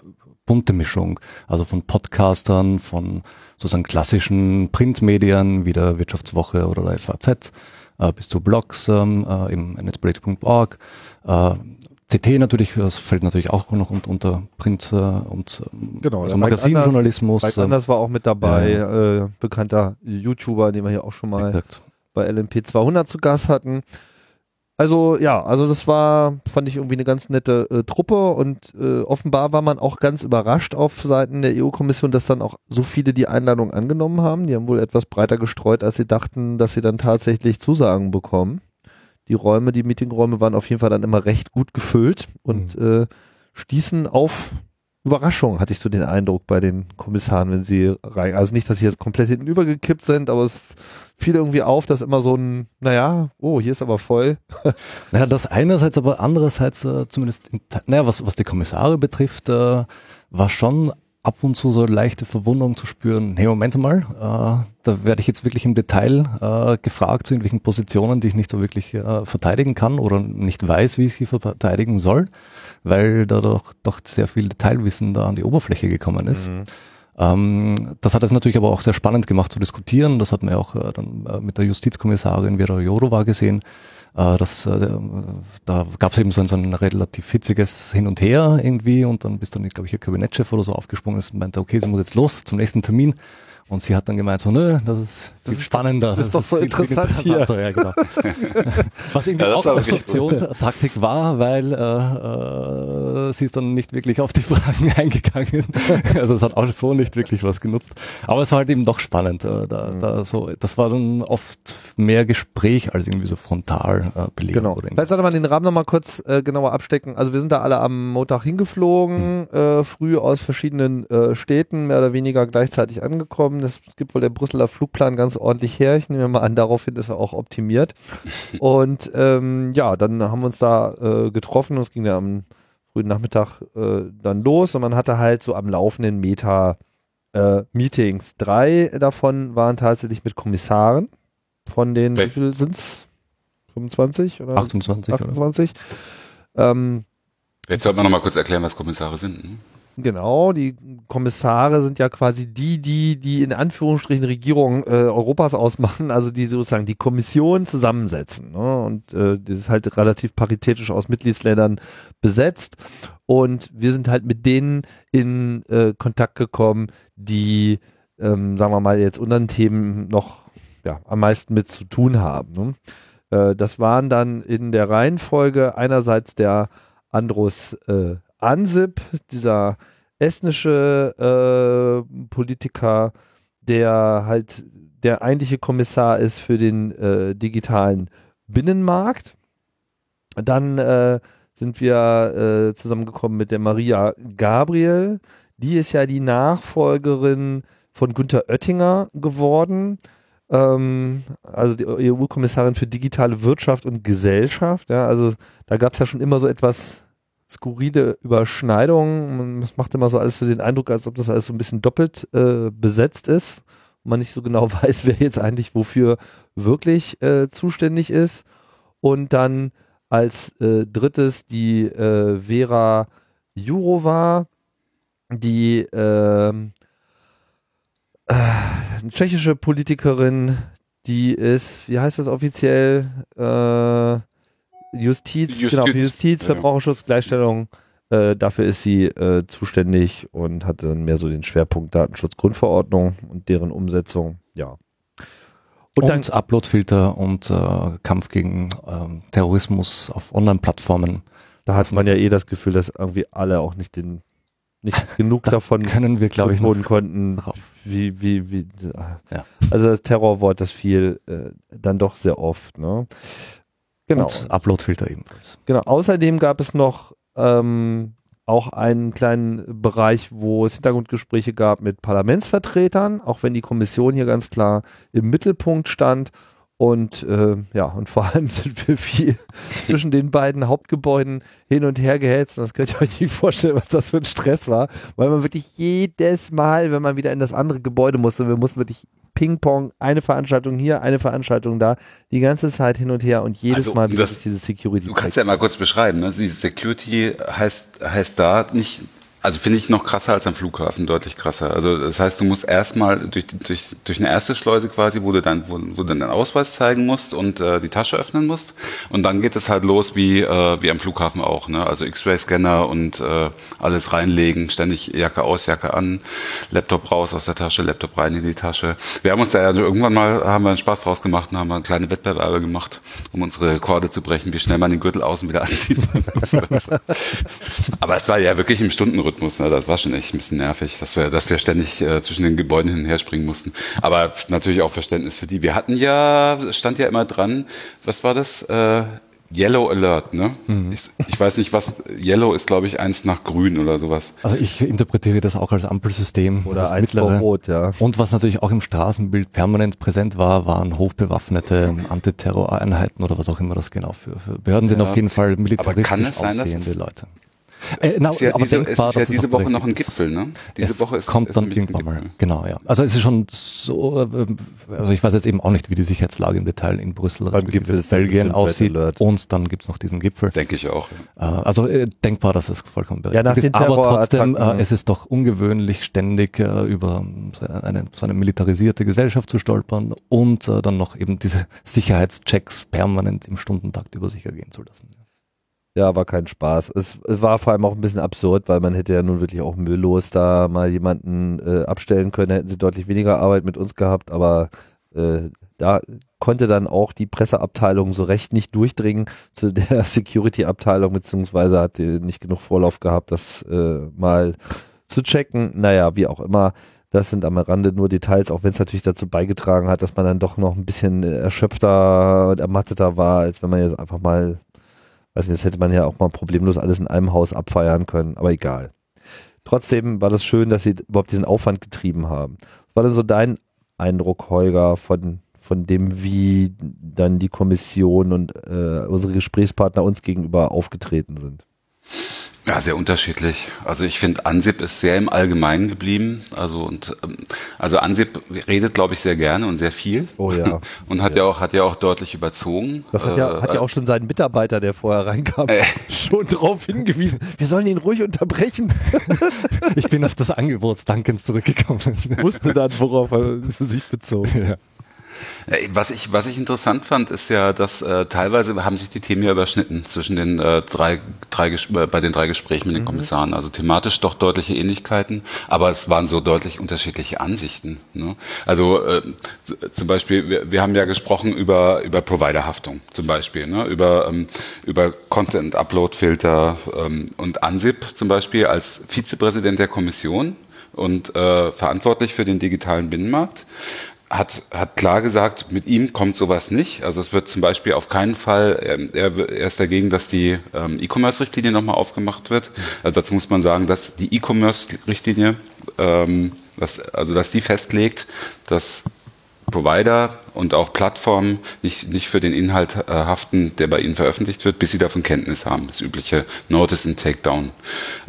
bunte Mischung. Also von Podcastern, von sozusagen klassischen Printmedien wie der Wirtschaftswoche oder der FAZ äh, bis zu Blogs ähm, äh, im netzpolitik.org. Äh, CT natürlich, das fällt natürlich auch noch unter, Print äh, und ähm, genau, also Magazinjournalismus. Mike Anders war auch mit dabei, ja. äh, bekannter YouTuber, den wir hier auch schon mal Exakt. bei LMP 200 zu Gast hatten. Also ja, also das war, fand ich irgendwie eine ganz nette äh, Truppe und äh, offenbar war man auch ganz überrascht auf Seiten der EU-Kommission, dass dann auch so viele die Einladung angenommen haben. Die haben wohl etwas breiter gestreut, als sie dachten, dass sie dann tatsächlich Zusagen bekommen. Die Räume, die Meetingräume waren auf jeden Fall dann immer recht gut gefüllt und mhm. äh, stießen auf Überraschung, hatte ich so den Eindruck bei den Kommissaren, wenn sie rein, also nicht, dass sie jetzt komplett hinten übergekippt sind, aber es fiel irgendwie auf, dass immer so ein, naja, oh, hier ist aber voll. <laughs> Naja, das einerseits, aber andererseits äh, zumindest, in, naja, was, was die Kommissare betrifft, äh, war schon ab und zu so leichte Verwunderung zu spüren, hey, Moment mal, äh, da werde ich jetzt wirklich im Detail äh, gefragt zu irgendwelchen Positionen, die ich nicht so wirklich äh, verteidigen kann oder nicht weiß, wie ich sie verteidigen soll weil da doch, doch sehr viel Detailwissen da an die Oberfläche gekommen ist. Mhm. Ähm, das hat es natürlich aber auch sehr spannend gemacht zu diskutieren. Das hat man ja auch äh, dann äh, mit der Justizkommissarin Vera Jourova gesehen. Äh, das, äh, da gab es eben so ein, so ein relativ hitziges Hin und Her irgendwie und dann bis dann, glaube ich, ihr Kabinettchef oder so aufgesprungen ist und meinte, okay, sie muss jetzt los zum nächsten Termin. Und sie hat dann gemeint so, nö, das ist viel das spannender. Das ist doch so <laughs> interessant hier. Ja, genau. <laughs> Was irgendwie ja, auch eine Obstruktion, <laughs> Taktik war, weil äh, äh, sie ist dann nicht wirklich auf die Fragen eingegangen. also es hat auch so nicht wirklich was genutzt. Aber es war halt eben doch spannend. Äh, da, mhm. da so, das war dann oft mehr Gespräch als irgendwie so frontal äh, belegt. Genau. Vielleicht sollte man den Rahmen nochmal kurz äh, genauer abstecken. Also wir sind da alle am Montag hingeflogen, mhm. äh, früh aus verschiedenen äh, Städten, mehr oder weniger gleichzeitig angekommen. Das gibt wohl der Brüsseler Flugplan ganz ordentlich her. Ich nehme mal an, daraufhin ist er auch optimiert. <laughs> Und ähm, ja, dann haben wir uns da äh, getroffen und es ging ja am frühen Nachmittag äh, dann los und man hatte halt so am laufenden Meter äh, Meetings. Drei davon waren tatsächlich mit Kommissaren von den, wie viel sind es? 25 oder? 28. 28. Oder? Ähm, Jetzt sollte man noch mal kurz erklären, was Kommissare sind. Hm? Genau, die Kommissare sind ja quasi die, die die in Anführungsstrichen Regierung äh, Europas ausmachen, also die sozusagen die Kommission zusammensetzen. Ne? Und äh, das ist halt relativ paritätisch aus Mitgliedsländern besetzt. Und wir sind halt mit denen in äh, Kontakt gekommen, die, ähm, sagen wir mal, jetzt unseren Themen noch ja, am meisten mit zu tun haben. Ne? Äh, das waren dann in der Reihenfolge einerseits der Andros äh, Ansip, dieser estnische äh, Politiker, der halt der eigentliche Kommissar ist für den äh, digitalen Binnenmarkt. Dann äh, sind wir äh, zusammengekommen mit der Maria Gabriel. Die ist ja die Nachfolgerin von Günter Oettinger geworden. Ähm, also die EU-Kommissarin für digitale Wirtschaft und Gesellschaft. Ja, also da gab es ja schon immer so etwas skurrile Überschneidungen. Es macht immer so alles so den Eindruck, als ob das alles so ein bisschen doppelt äh, besetzt ist man nicht so genau <laughs> weiß, wer jetzt eigentlich wofür wirklich äh, zuständig ist. Und dann als äh, drittes die äh, Vera Jurova, die ähm, äh, tschechische Politikerin, die ist, wie heißt das offiziell? Äh, Justiz, Justiz, genau, Justiz, Verbraucherschutz, Gleichstellung. Äh, dafür ist sie äh, zuständig und hat dann mehr so den Schwerpunkt Datenschutzgrundverordnung und deren Umsetzung. Ja. Und, und dann Uploadfilter und äh, Kampf gegen ähm, Terrorismus auf Online-Plattformen. Da hat man ja eh das Gefühl, dass irgendwie alle auch nicht den nicht genug da davon können wir glaube ich noch konnten wie wie wie ja. also das Terrorwort das fiel äh, dann doch sehr oft ne Genau. Und Uploadfilter ebenfalls. Genau. Außerdem gab es noch ähm, auch einen kleinen Bereich, wo es Hintergrundgespräche gab mit Parlamentsvertretern, auch wenn die Kommission hier ganz klar im Mittelpunkt stand. Und äh, ja, und vor allem <laughs> sind wir viel zwischen den beiden Hauptgebäuden hin und her gehetzt. Das könnt ihr euch nicht vorstellen, was das für ein Stress war, weil man wirklich jedes Mal, wenn man wieder in das andere Gebäude musste, wir mussten wirklich Ping-Pong, eine Veranstaltung hier, eine Veranstaltung da, die ganze Zeit hin und her und jedes also, Mal wieder das, diese Security. Du kannst ja mal kurz beschreiben, ne? diese Security heißt, heißt da nicht also finde ich noch krasser als am Flughafen, deutlich krasser. Also das heißt, du musst erstmal durch, durch, durch eine erste Schleuse quasi, wo du dann, wo, wo du deinen Ausweis zeigen musst und äh, die Tasche öffnen musst. Und dann geht es halt los wie, äh, wie am Flughafen auch. Ne? Also X-Ray-Scanner und äh, alles reinlegen, ständig Jacke aus, Jacke an, Laptop raus aus der Tasche, Laptop rein in die Tasche. Wir haben uns da also irgendwann mal haben wir einen Spaß draus gemacht und haben mal kleine Wettbewerbe gemacht, um unsere Rekorde zu brechen, wie schnell man den Gürtel außen wieder <laughs> anzieht. Aber es war ja wirklich im Stundenrhythmus Rhythmus. Ne? Das war schon echt ein bisschen nervig, dass wir, dass wir ständig äh, zwischen den Gebäuden hin und her springen mussten. Aber natürlich auch Verständnis für die. Wir hatten ja, stand ja immer dran, was war das? Äh, Yellow Alert, ne? Mhm. Ich, ich, weiß nicht, was Yellow ist, glaube ich, eins nach Grün oder sowas. Also ich interpretiere das auch als Ampelsystem. Oder eins mittlere. Rot, ja. Und was natürlich auch im Straßenbild permanent präsent war, waren hochbewaffnete Antiterroreinheiten oder was auch immer das genau für, für Behörden sind auf jeden Fall militaristisch sein, aussehende Leute. Äh, na, ist ja diese, denkbar, es ist ja diese Woche noch ein Gipfel, ne? Diese es Woche ist, kommt ist dann irgendwann mal. Genau, ja. Also es ist schon so, äh, also ich weiß jetzt eben auch nicht, wie die Sicherheitslage im Detail in Brüssel, Gipfel Belgien aussieht. Und dann gibt's noch diesen Gipfel. Denke ich auch. Äh, also äh, denkbar, dass es vollkommen berechtigt ja, ist. Aber trotzdem, äh, es ist doch ungewöhnlich, ständig äh, über eine, so eine militarisierte Gesellschaft zu stolpern und äh, dann noch eben diese Sicherheitschecks permanent im Stundentakt über sich ergehen zu lassen. Ja, war kein Spaß. Es war vor allem auch ein bisschen absurd, weil man hätte ja nun wirklich auch mühelos da mal jemanden äh, abstellen können. Da hätten sie deutlich weniger Arbeit mit uns gehabt, aber äh, da konnte dann auch die Presseabteilung so recht nicht durchdringen zu <laughs> der Security-Abteilung, beziehungsweise hat die nicht genug Vorlauf gehabt, das äh, mal zu checken. Naja, wie auch immer. Das sind am Rande nur Details, auch wenn es natürlich dazu beigetragen hat, dass man dann doch noch ein bisschen erschöpfter und ermatteter war, als wenn man jetzt einfach mal Weiß nicht, das hätte man ja auch mal problemlos alles in einem Haus abfeiern können, aber egal. Trotzdem war das schön, dass sie überhaupt diesen Aufwand getrieben haben. Was war denn so dein Eindruck, Holger, von, von dem, wie dann die Kommission und äh, unsere Gesprächspartner uns gegenüber aufgetreten sind? Ja, sehr unterschiedlich. Also ich finde, Ansip ist sehr im Allgemeinen geblieben. Also und ähm, also Ansip redet, glaube ich, sehr gerne und sehr viel. Oh ja. <laughs> Und hat ja, ja auch hat ja auch deutlich überzogen. Das hat ja, äh, hat ja auch schon seinen Mitarbeiter, der vorher reinkam, äh, <laughs> schon darauf hingewiesen. Wir sollen ihn ruhig unterbrechen. <laughs> ich bin auf das Angebot Dankens zurückgekommen. Wusste dann, worauf er sich bezog. Ja. Äh, was ich, was ich interessant fand, ist ja, dass äh, teilweise haben sich die Themen ja überschnitten zwischen den äh, drei, drei äh, bei den drei Gesprächen mit den mhm. Kommissaren. Also thematisch doch deutliche Ähnlichkeiten, aber es waren so deutlich unterschiedliche Ansichten. Ne? Also äh, zum Beispiel, wir, wir haben ja gesprochen über über Providerhaftung zum Beispiel, ne? über ähm, über Content Upload Filter ähm, und Ansip zum Beispiel als Vizepräsident der Kommission und äh, verantwortlich für den digitalen Binnenmarkt hat, hat klar gesagt, mit ihm kommt sowas nicht. Also es wird zum Beispiel auf keinen Fall, ähm, er, er ist dagegen, dass die ähm, E-Commerce-Richtlinie nochmal aufgemacht wird. Also dazu muss man sagen, dass die E-Commerce-Richtlinie, ähm, dass, also dass die festlegt, dass Provider und auch Plattformen nicht, nicht für den Inhalt äh, haften, der bei ihnen veröffentlicht wird, bis sie davon Kenntnis haben. Das übliche Notice and Takedown.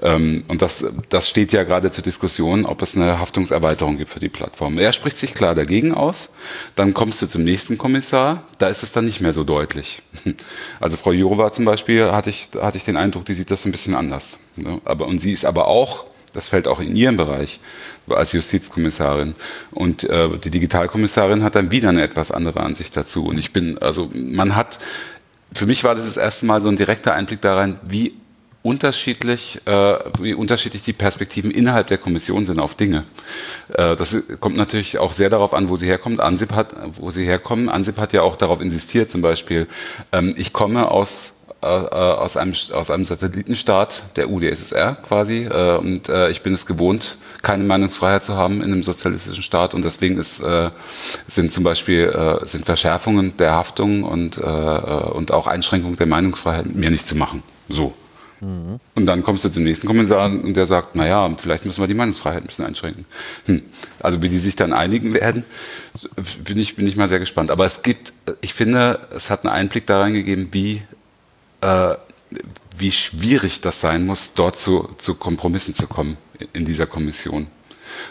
Ähm, und das, das steht ja gerade zur Diskussion, ob es eine Haftungserweiterung gibt für die Plattform. Er spricht sich klar dagegen aus. Dann kommst du zum nächsten Kommissar. Da ist es dann nicht mehr so deutlich. <laughs> Also Frau Jourova zum Beispiel hatte ich, hatte ich den Eindruck, die sieht das ein bisschen anders. Aber, und sie ist aber auch das fällt auch in ihren Bereich als Justizkommissarin. Und äh, die Digitalkommissarin hat dann wieder eine etwas andere Ansicht dazu. Und ich bin, also man hat, für mich war das das erste Mal so ein direkter Einblick daran, wie unterschiedlich, äh, wie unterschiedlich die Perspektiven innerhalb der Kommission sind auf Dinge. Äh, das kommt natürlich auch sehr darauf an, wo sie herkommt. Ansip hat, wo sie herkommen. Ansip hat ja auch darauf insistiert, zum Beispiel, ähm, ich komme aus äh, aus einem, aus einem Satellitenstaat, der UdSSR quasi. Äh, und äh, ich bin es gewohnt, keine Meinungsfreiheit zu haben in einem sozialistischen Staat. Und deswegen ist, äh, sind zum Beispiel äh, sind Verschärfungen der Haftung und, äh, und auch Einschränkungen der Meinungsfreiheit mir nicht zu machen. So. Mhm. Und dann kommst du zum nächsten Kommissar und der sagt, naja, vielleicht müssen wir die Meinungsfreiheit ein bisschen einschränken. Hm. Also wie die sich dann einigen werden, bin ich, bin ich mal sehr gespannt. Aber es gibt, ich finde, es hat einen Einblick da reingegeben, wie äh, wie schwierig das sein muss, dort zu, zu Kompromissen zu kommen in dieser Kommission.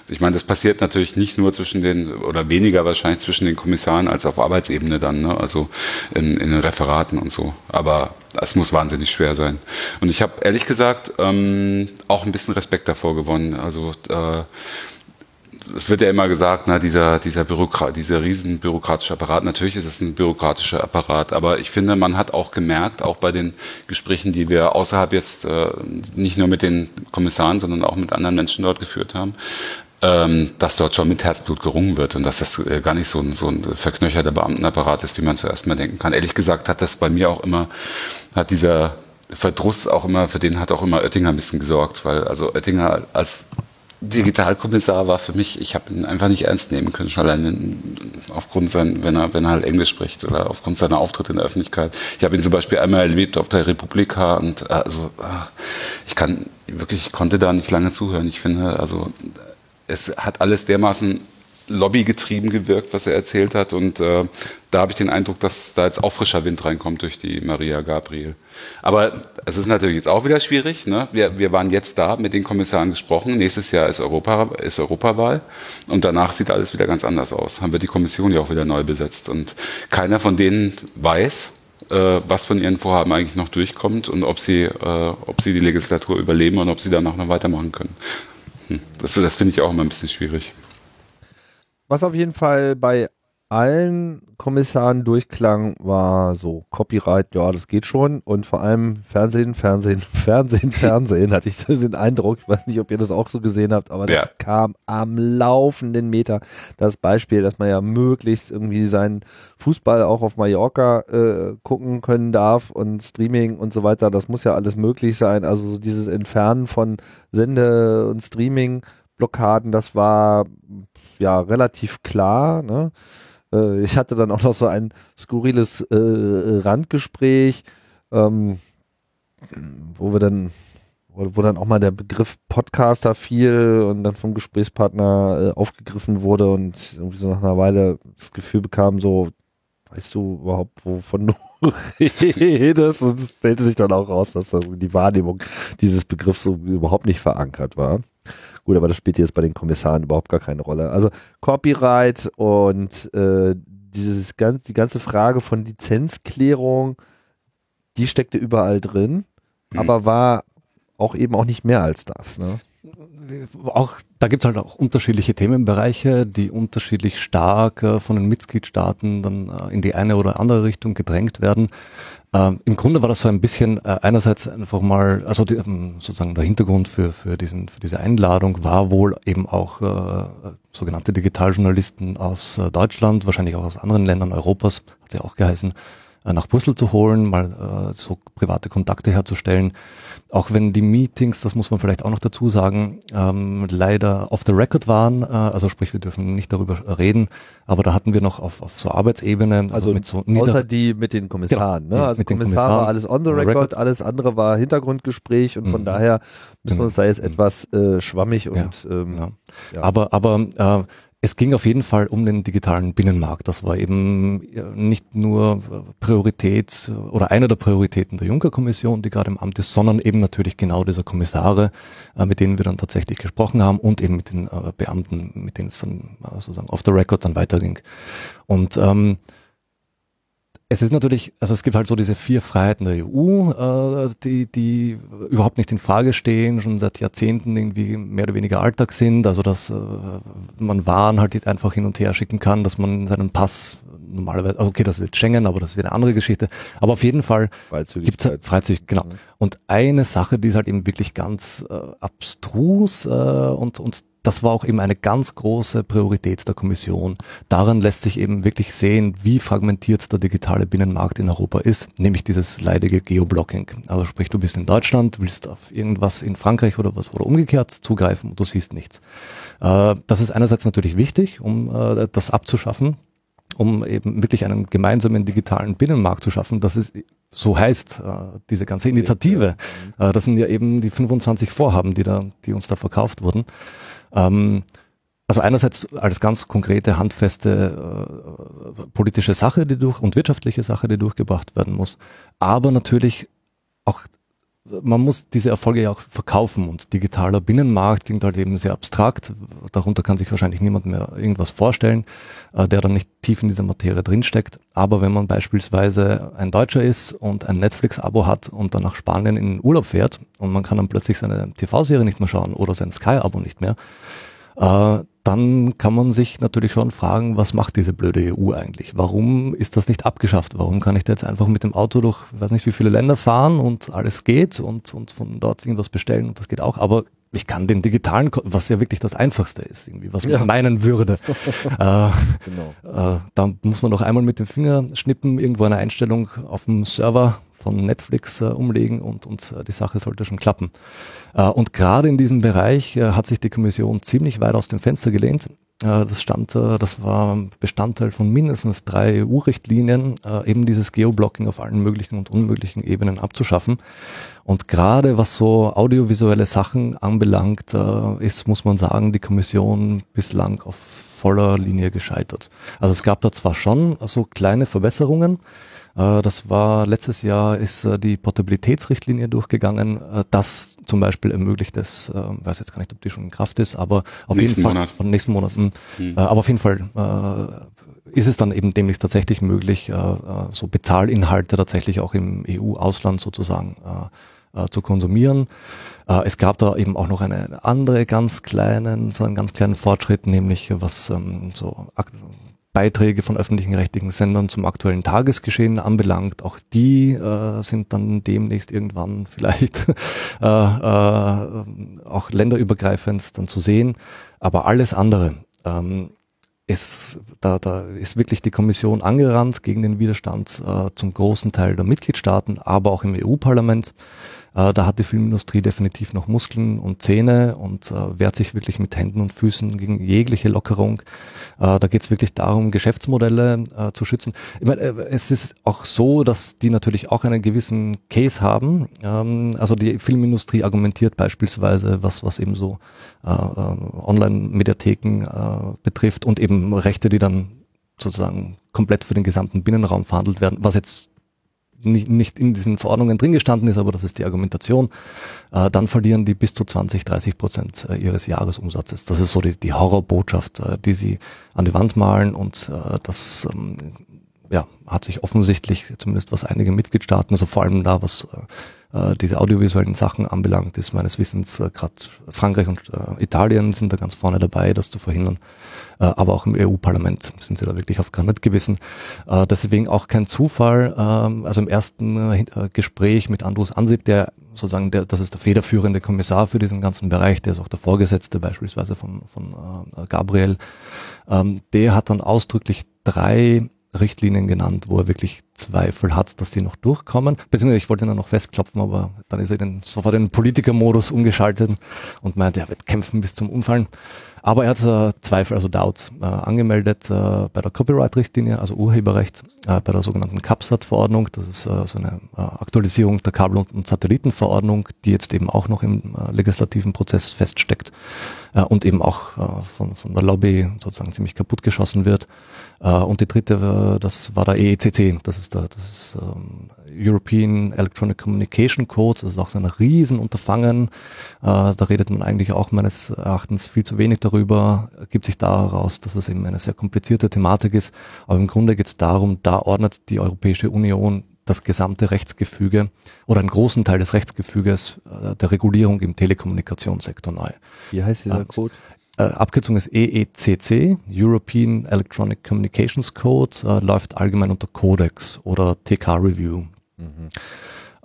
Ich meine, das passiert natürlich nicht nur zwischen den, oder weniger wahrscheinlich zwischen den Kommissaren als auf Arbeitsebene dann, ne? also in, in den Referaten und so. Aber es muss wahnsinnig schwer sein. Und ich habe ehrlich gesagt ähm, auch ein bisschen Respekt davor gewonnen. Also äh, es wird ja immer gesagt, na, dieser, dieser, Bürokrat, dieser riesen bürokratische Apparat, natürlich ist es ein bürokratischer Apparat, aber ich finde, man hat auch gemerkt, auch bei den Gesprächen, die wir außerhalb jetzt äh, nicht nur mit den Kommissaren, sondern auch mit anderen Menschen dort geführt haben, ähm, dass dort schon mit Herzblut gerungen wird und dass das äh, gar nicht so ein, so ein verknöcherter Beamtenapparat ist, wie man zuerst mal denken kann. Ehrlich gesagt hat das bei mir auch immer, hat dieser Verdruss auch immer, für den hat auch immer Oettinger ein bisschen gesorgt, weil also Oettinger als Digitalkommissar war für mich, ich habe ihn einfach nicht ernst nehmen können, schon allein aufgrund sein, wenn er, wenn er halt Englisch spricht oder aufgrund seiner Auftritte in der Öffentlichkeit. Ich habe ihn zum Beispiel einmal erlebt auf der Republika und also ah, ich kann wirklich, ich konnte da nicht lange zuhören. Ich finde, also es hat alles dermaßen lobbygetrieben gewirkt, was er erzählt hat. Und äh, da habe ich den Eindruck, dass da jetzt auch frischer Wind reinkommt durch die Maria Gabriel. Aber es ist natürlich jetzt auch wieder schwierig. Ne? Wir, wir waren jetzt da, mit den Kommissaren gesprochen. Nächstes Jahr ist, Europa, ist Europawahl und danach sieht alles wieder ganz anders aus. Haben wir die Kommission ja auch wieder neu besetzt. Und keiner von denen weiß, äh, was von ihren Vorhaben eigentlich noch durchkommt und ob sie, äh, ob sie die Legislatur überleben und ob sie danach noch weitermachen können. Hm. Das, das finde ich auch immer ein bisschen schwierig. Was auf jeden Fall bei allen Kommissaren durchklang, war so Copyright, ja, das geht schon. Und vor allem Fernsehen, Fernsehen, <laughs> Fernsehen, Fernsehen, hatte ich den Eindruck. Ich weiß nicht, ob ihr das auch so gesehen habt, aber ja. das kam am laufenden Meter. Das Beispiel, dass man ja möglichst irgendwie seinen Fußball auch auf Mallorca äh, gucken können darf und Streaming und so weiter, das muss ja alles möglich sein. Also dieses Entfernen von Sende- und Streaming-Blockaden, das war ja relativ klar. Ne? Äh, ich hatte dann auch noch so ein skurriles äh, Randgespräch, ähm, wo wir dann wo, wo dann auch mal der Begriff Podcaster fiel und dann vom Gesprächspartner äh, aufgegriffen wurde und irgendwie so nach einer Weile das Gefühl bekam, so, weißt du überhaupt, wovon du <laughs> redest? Und es stellte sich dann auch raus, dass die Wahrnehmung dieses Begriffs so überhaupt nicht verankert war. Gut, aber das spielt jetzt bei den Kommissaren überhaupt gar keine Rolle. Also Copyright und äh, dieses ganz, die ganze Frage von Lizenzklärung, die steckte überall drin, mhm. aber war auch eben auch nicht mehr als das. Ne? Auch da gibt es halt auch unterschiedliche Themenbereiche, die unterschiedlich stark äh, von den Mitgliedstaaten dann äh, in die eine oder andere Richtung gedrängt werden. Ähm, Im Grunde war das so ein bisschen äh, einerseits einfach mal, also die, ähm, sozusagen der Hintergrund für, für, diesen, für diese Einladung war wohl eben auch äh, sogenannte Digitaljournalisten aus äh, Deutschland, wahrscheinlich auch aus anderen Ländern Europas, hat ja auch geheißen, äh, nach Brüssel zu holen, mal äh, so private Kontakte herzustellen. Auch wenn die Meetings, das muss man vielleicht auch noch dazu sagen, ähm, leider off the record waren, äh, also sprich, wir dürfen nicht darüber reden, aber da hatten wir noch auf, auf so Arbeitsebene, also, also mit so außer die mit den Kommissaren, genau, ne? Also mit Kommissar den Kommissaren, war alles on the record, record, alles andere war Hintergrundgespräch und von mhm. daher müssen wir uns da jetzt mhm. etwas äh, schwammig und ja, ähm, ja. Ja. aber aber äh, es ging auf jeden Fall um den digitalen Binnenmarkt. Das war eben nicht nur Priorität oder eine der Prioritäten der Juncker-Kommission, die gerade im Amt ist, sondern eben natürlich genau dieser Kommissare, äh, mit denen wir dann tatsächlich gesprochen haben und eben mit den äh, Beamten, mit denen es dann äh, sozusagen off the record dann weiterging. Und ähm, es ist natürlich, also es gibt halt so diese vier Freiheiten der EU, äh, die, die überhaupt nicht in Frage stehen, schon seit Jahrzehnten irgendwie mehr oder weniger Alltag sind. Also dass äh, man Waren halt einfach hin und her schicken kann, dass man seinen Pass normalerweise, okay, das ist jetzt Schengen, aber das ist wieder eine andere Geschichte. Aber auf jeden Fall gibt es Freizügigkeit, genau. Und eine Sache, die ist halt eben wirklich ganz äh, abstrus äh, und, und das war auch eben eine ganz große Priorität der Kommission. Daran lässt sich eben wirklich sehen, wie fragmentiert der digitale Binnenmarkt in Europa ist, nämlich dieses leidige Geoblocking. Also sprich, du bist in Deutschland, willst auf irgendwas in Frankreich oder was oder umgekehrt zugreifen und du siehst nichts. Äh, das ist einerseits natürlich wichtig, um äh, das abzuschaffen, um eben wirklich einen gemeinsamen digitalen Binnenmarkt zu schaffen. Das ist so heißt äh, diese ganze Initiative. Äh, das sind ja eben die 25 Vorhaben, die da, die uns da verkauft wurden. Ähm, also einerseits als ganz konkrete, handfeste äh, politische Sache, die durch und wirtschaftliche Sache, die durchgebracht werden muss, aber natürlich auch man muss diese Erfolge ja auch verkaufen und digitaler Binnenmarkt klingt halt eben sehr abstrakt. Darunter kann sich wahrscheinlich niemand mehr irgendwas vorstellen, äh, der dann nicht tief in dieser Materie drinsteckt. Aber wenn man beispielsweise ein Deutscher ist und ein Netflix-Abo hat und dann nach Spanien in den Urlaub fährt und man kann dann plötzlich seine TV-Serie nicht mehr schauen oder sein Sky-Abo nicht mehr, äh, dann kann man sich natürlich schon fragen, was macht diese blöde EU eigentlich? Warum ist das nicht abgeschafft? Warum kann ich da jetzt einfach mit dem Auto durch, weiß nicht wie viele Länder fahren und alles geht und, und von dort irgendwas bestellen und das geht auch, aber ich kann den digitalen, was ja wirklich das Einfachste ist, irgendwie, was man ja. meinen würde. <laughs> äh, genau. äh, da muss man doch einmal mit dem Finger schnippen, irgendwo eine Einstellung auf dem Server von Netflix äh, umlegen und, und äh, die Sache sollte schon klappen. Äh, und gerade in diesem Bereich äh, hat sich die Kommission ziemlich weit aus dem Fenster gelehnt. Äh, das stand, äh, das war Bestandteil von mindestens drei EU-Richtlinien, eben dieses Geoblocking auf allen möglichen und unmöglichen Ebenen abzuschaffen. Und gerade was so audiovisuelle Sachen anbelangt, ist, muss man sagen, die Kommission bislang auf voller Linie gescheitert. Also es gab da zwar schon so kleine Verbesserungen, äh, das war letztes Jahr ist äh, die Portabilitätsrichtlinie durchgegangen. Äh, das zum Beispiel ermöglicht es, weiß jetzt gar nicht, ob die schon in Kraft ist, aber auf nächsten jeden Fall Monat. nächsten Monaten. Hm. Aber auf jeden Fall ist es dann eben demnächst tatsächlich möglich, so Bezahlinhalte tatsächlich auch im EU-Ausland sozusagen zu konsumieren. es gab da eben auch noch eine andere ganz kleinen, so einen ganz kleinen Fortschritt, nämlich was ähm, so Beiträge von öffentlichen rechtlichen Sendern zum aktuellen Tagesgeschehen anbelangt. Auch die äh, sind dann demnächst irgendwann <laughs> vielleicht äh, äh, auch länderübergreifend dann zu sehen. Aber alles andere ähm, ist, da, da ist wirklich die Kommission angerannt gegen den Widerstand äh, zum großen Teil der Mitgliedstaaten, aber auch im EU-Parlament. Äh, da hat die Filmindustrie definitiv noch Muskeln und Zähne und äh, wehrt sich wirklich mit Händen und Füßen gegen jegliche Lockerung. Äh, da geht es wirklich darum, Geschäftsmodelle äh, zu schützen. Ich meine, äh, es ist auch so, dass die natürlich auch einen gewissen Case haben. Ähm, also die Filmindustrie argumentiert beispielsweise, was, was eben so äh, Online-Mediatheken betrifft und eben Rechte, die dann sozusagen komplett für den gesamten Binnenraum verhandelt werden, was jetzt nicht, nicht in diesen Verordnungen drin gestanden ist, aber das ist die Argumentation, äh, dann verlieren die bis zu 20, 30 Prozent äh, ihres Jahresumsatzes. Das ist so die, die Horrorbotschaft, äh, die sie an die Wand malen und äh, das ähm, ja, hat sich offensichtlich, zumindest was einige Mitgliedstaaten, also vor allem da, was äh, diese audiovisuellen Sachen anbelangt, ist meines Wissens äh, gerade Frankreich und äh, Italien sind da ganz vorne dabei, das zu verhindern. Äh, aber auch im EU-Parlament sind sie da wirklich auf Granit gewissen. Äh, deswegen auch kein Zufall. Äh, also im ersten äh, Gespräch mit Andrus Ansip, der sozusagen, der, das ist der federführende Kommissar für diesen ganzen Bereich, der ist auch der Vorgesetzte beispielsweise von, von Gabriel, ähm, der hat dann ausdrücklich drei Richtlinien genannt, wo er wirklich Zweifel hat, dass die noch durchkommen. Beziehungsweise ich wollte ihn noch festklopfen, aber dann ist er den, sofort in den Politikermodus umgeschaltet und meinte, er wird kämpfen bis zum Umfallen. Aber er hat äh, Zweifel, also Doubts, äh, angemeldet äh, bei der Copyright-Richtlinie, also Urheberrecht, äh, bei der sogenannten CAPSAT-Verordnung. Das ist äh, so eine äh, Aktualisierung der Kabel- und Satellitenverordnung, die jetzt eben auch noch im legislativen Prozess feststeckt und eben auch von, von der Lobby sozusagen ziemlich kaputt geschossen wird. Und die dritte, das war der EECC, das ist der das ist, ähm, European Electronic Communication Code, das ist auch so ein Riesenunterfangen. Äh, da redet man eigentlich auch meines Erachtens viel zu wenig darüber, gibt sich daraus, dass es eben eine sehr komplizierte Thematik ist. Aber im Grunde geht es darum, da ordnet die Europäische Union das gesamte Rechtsgefüge oder einen großen Teil des Rechtsgefüges äh, der Regulierung im Telekommunikationssektor neu. Wie heißt dieser äh, Code? Äh, Abkürzung ist EECC, European Electronic Communications Code, äh, läuft allgemein unter Codex oder TK Review. Mhm.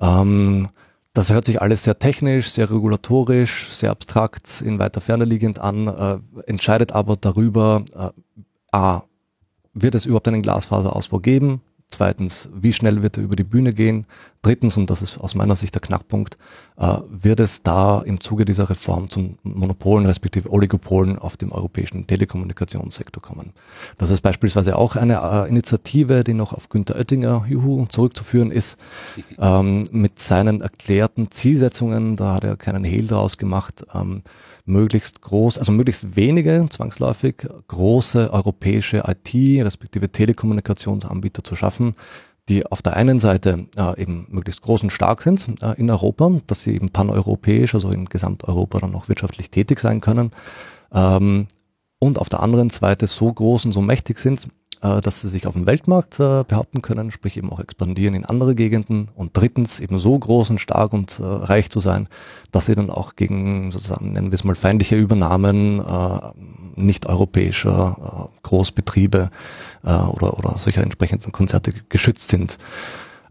Ähm, das hört sich alles sehr technisch, sehr regulatorisch, sehr abstrakt, in weiter Ferne liegend an, äh, entscheidet aber darüber, äh, a, wird es überhaupt einen Glasfaserausbau geben? Zweitens, wie schnell wird er über die Bühne gehen? Drittens, und das ist aus meiner Sicht der Knackpunkt, äh, wird es da im Zuge dieser Reform zu Monopolen respektive Oligopolen auf dem europäischen Telekommunikationssektor kommen. Das ist beispielsweise auch eine äh, Initiative, die noch auf Günter Oettinger juhu, zurückzuführen ist, ähm, mit seinen erklärten Zielsetzungen, da hat er keinen Hehl draus gemacht, ähm, möglichst groß, also möglichst wenige, zwangsläufig, große europäische IT respektive Telekommunikationsanbieter zu schaffen, die auf der einen Seite äh, eben möglichst groß und stark sind äh, in Europa, dass sie eben paneuropäisch, also in Gesamteuropa dann auch wirtschaftlich tätig sein können. Ähm, und auf der anderen Seite so groß und so mächtig sind, dass sie sich auf dem Weltmarkt äh, behaupten können, sprich eben auch expandieren in andere Gegenden und drittens eben so groß und stark und äh, reich zu sein, dass sie dann auch gegen sozusagen, nennen wir es mal, feindliche Übernahmen äh, nicht europäischer äh, Großbetriebe äh, oder, oder solcher entsprechenden Konzerte geschützt sind.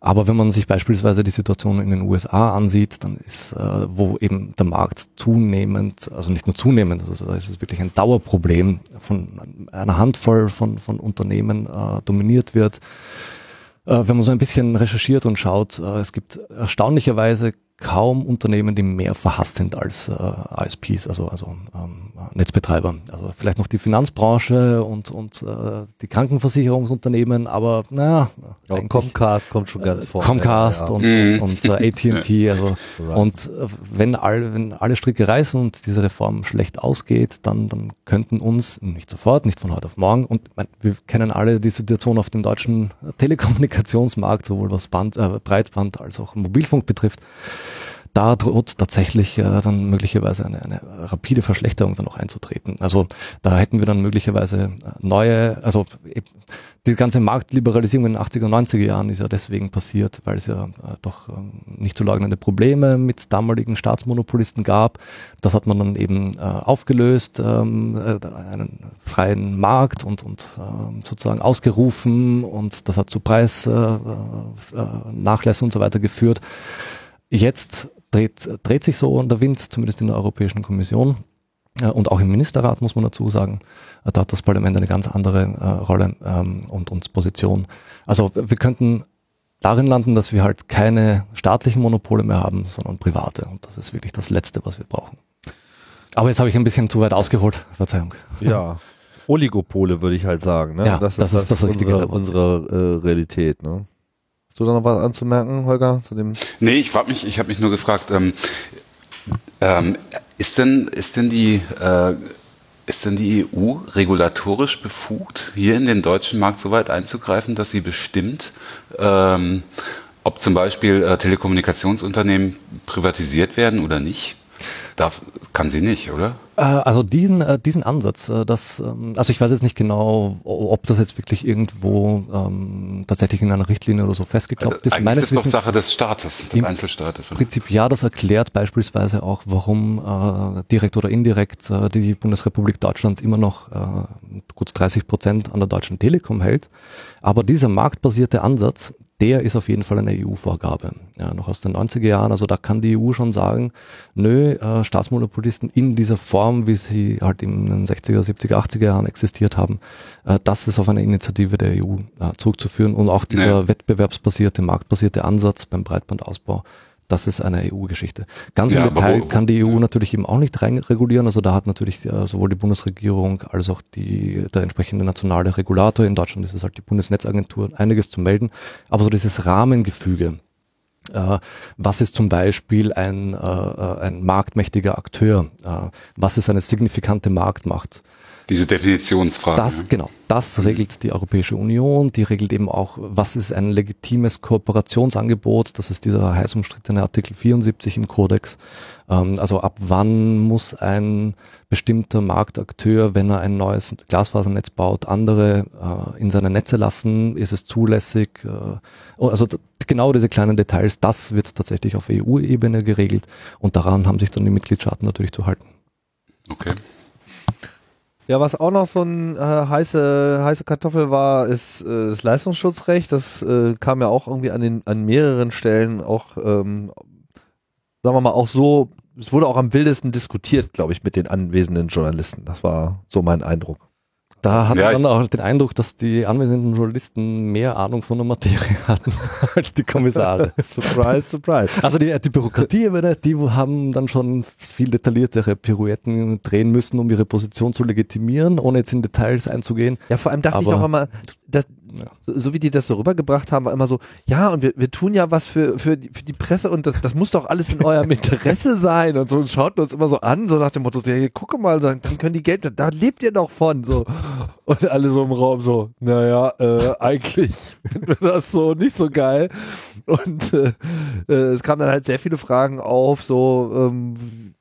Aber wenn man sich beispielsweise die Situation in den USA ansieht, dann ist, äh, wo eben der Markt zunehmend, also nicht nur zunehmend, also da ist es wirklich ein Dauerproblem von einer Handvoll von, von Unternehmen äh, dominiert wird. Äh, wenn man so ein bisschen recherchiert und schaut, äh, es gibt erstaunlicherweise kaum Unternehmen, die mehr verhasst sind als äh, ISPs, also, also ähm, Netzbetreiber. Also vielleicht noch die Finanzbranche und, und äh, die Krankenversicherungsunternehmen, aber naja. Ja, Comcast kommt schon ganz vor. Comcast ja, und, und, und äh, AT&T. <laughs> Also, und äh, wenn, all, wenn alle Stricke reißen und diese Reform schlecht ausgeht, dann, dann könnten uns, nicht sofort, nicht von heute auf morgen, und mein, wir kennen alle die Situation auf dem deutschen Telekommunikationsmarkt, sowohl was Band, äh, Breitband als auch Mobilfunk betrifft, da droht tatsächlich äh, dann möglicherweise eine, eine rapide Verschlechterung dann noch einzutreten. Also da hätten wir dann möglicherweise äh, neue, also die ganze Marktliberalisierung in den 80er und 90er Jahren ist ja deswegen passiert, weil es ja äh, doch ähm, nicht zu leugnende Probleme mit damaligen Staatsmonopolisten gab. Das hat man dann eben äh, aufgelöst, ähm, äh, einen freien Markt und, und äh, sozusagen ausgerufen und das hat zu Preisnachlässen äh, äh, und so weiter geführt. Jetzt dreht, dreht sich so der Wind, zumindest in der Europäischen Kommission. Und auch im Ministerrat muss man dazu sagen, da hat das Parlament eine ganz andere äh, Rolle ähm, und, und Position. Also wir könnten darin landen, dass wir halt keine staatlichen Monopole mehr haben, sondern private. Und das ist wirklich das Letzte, was wir brauchen. Aber jetzt habe ich ein bisschen zu weit ausgeholt. Verzeihung. Ja. Oligopole würde ich halt sagen. Ne? Ja, das, das ist das, das unsere, unsere äh, Realität. Ne? Hast du da noch was anzumerken, Holger, zu dem? Nee, ich frage mich, ich habe mich nur gefragt, ähm, ähm, ist denn, ist denn die, äh, ist denn die EU regulatorisch befugt, hier in den deutschen Markt so weit einzugreifen, dass sie bestimmt, ähm, ob zum Beispiel äh, Telekommunikationsunternehmen privatisiert werden oder nicht? Darf, kann sie nicht, oder? Äh, also diesen, äh, diesen Ansatz, äh, das, ähm, also ich weiß jetzt nicht genau, ob das jetzt wirklich irgendwo ähm, tatsächlich in einer Richtlinie oder so festgeklopft ist. Eigentlich Meines ist das doch Sache des Staates, des Einzelstaates. Im Prinzip ja, das erklärt beispielsweise auch, warum äh, direkt oder indirekt äh, die Bundesrepublik Deutschland immer noch äh, gut 30 Prozent an der Deutschen Telekom hält. Aber dieser marktbasierte Ansatz, der ist auf jeden Fall eine EU-Vorgabe. Ja, noch aus den 90er Jahren. Also da kann die EU schon sagen, nö, äh, Staatsmonopolisten in dieser Form, wie sie halt in den 60er, 70er, 80er Jahren existiert haben, äh, das ist auf eine Initiative der EU äh, zurückzuführen. Und auch dieser ja. wettbewerbsbasierte, marktbasierte Ansatz beim Breitbandausbau, das ist eine EU-Geschichte. Ganz ja, im Detail wo, wo, kann die EU natürlich eben auch nicht rein regulieren. Also da hat natürlich äh, sowohl die Bundesregierung als auch die, der entsprechende nationale Regulator, in Deutschland ist es halt die Bundesnetzagentur, einiges zu melden. Aber so dieses Rahmengefüge, äh, was ist zum Beispiel ein, äh, äh ein marktmächtiger Akteur? Äh, was ist eine signifikante Marktmacht? Diese Definitionsfrage. Das, genau, das mhm. regelt die Europäische Union, die regelt eben auch, was ist ein legitimes Kooperationsangebot, das ist dieser heiß umstrittene Artikel 74 im Kodex. Ähm, also ab wann muss ein bestimmter Marktakteur, wenn er ein neues Glasfasernetz baut, andere äh, in seine Netze lassen, ist es zulässig? Äh, oh, also genau diese kleinen Details, das wird tatsächlich auf EU-Ebene geregelt und daran haben sich dann die Mitgliedstaaten natürlich zu halten. Okay. Ja, was auch noch so ein äh, heiße, heiße Kartoffel war, ist äh, das Leistungsschutzrecht. Das äh, kam ja auch irgendwie an, den, an mehreren Stellen auch, ähm, sagen wir mal, auch so, es wurde auch am wildesten diskutiert, glaube ich, mit den anwesenden Journalisten. Das war so mein Eindruck. Da hat ja, man dann auch den Eindruck, dass die anwesenden Journalisten mehr Ahnung von der Materie <laughs> hatten als die Kommissare. <laughs> surprise, surprise. Also die, die Bürokratie, die haben dann schon viel detailliertere Pirouetten drehen müssen, um ihre Position zu legitimieren, ohne jetzt in Details einzugehen. Ja, vor allem dachte Aber ich auch immer, dass ja. so, so, wie die das so rübergebracht haben, war immer so, ja, und wir, wir tun ja was für, für, die, für die Presse und das, das muss doch alles in eurem <laughs> Interesse sein und so und schauten uns immer so an, so nach dem Motto, ja, gucke mal, dann, dann können die Geld, da lebt ihr doch von, so. Und alle so im Raum so, naja, äh, eigentlich <laughs> finden wir das so nicht so geil. Und äh, äh, es kamen dann halt sehr viele Fragen auf, so, ähm,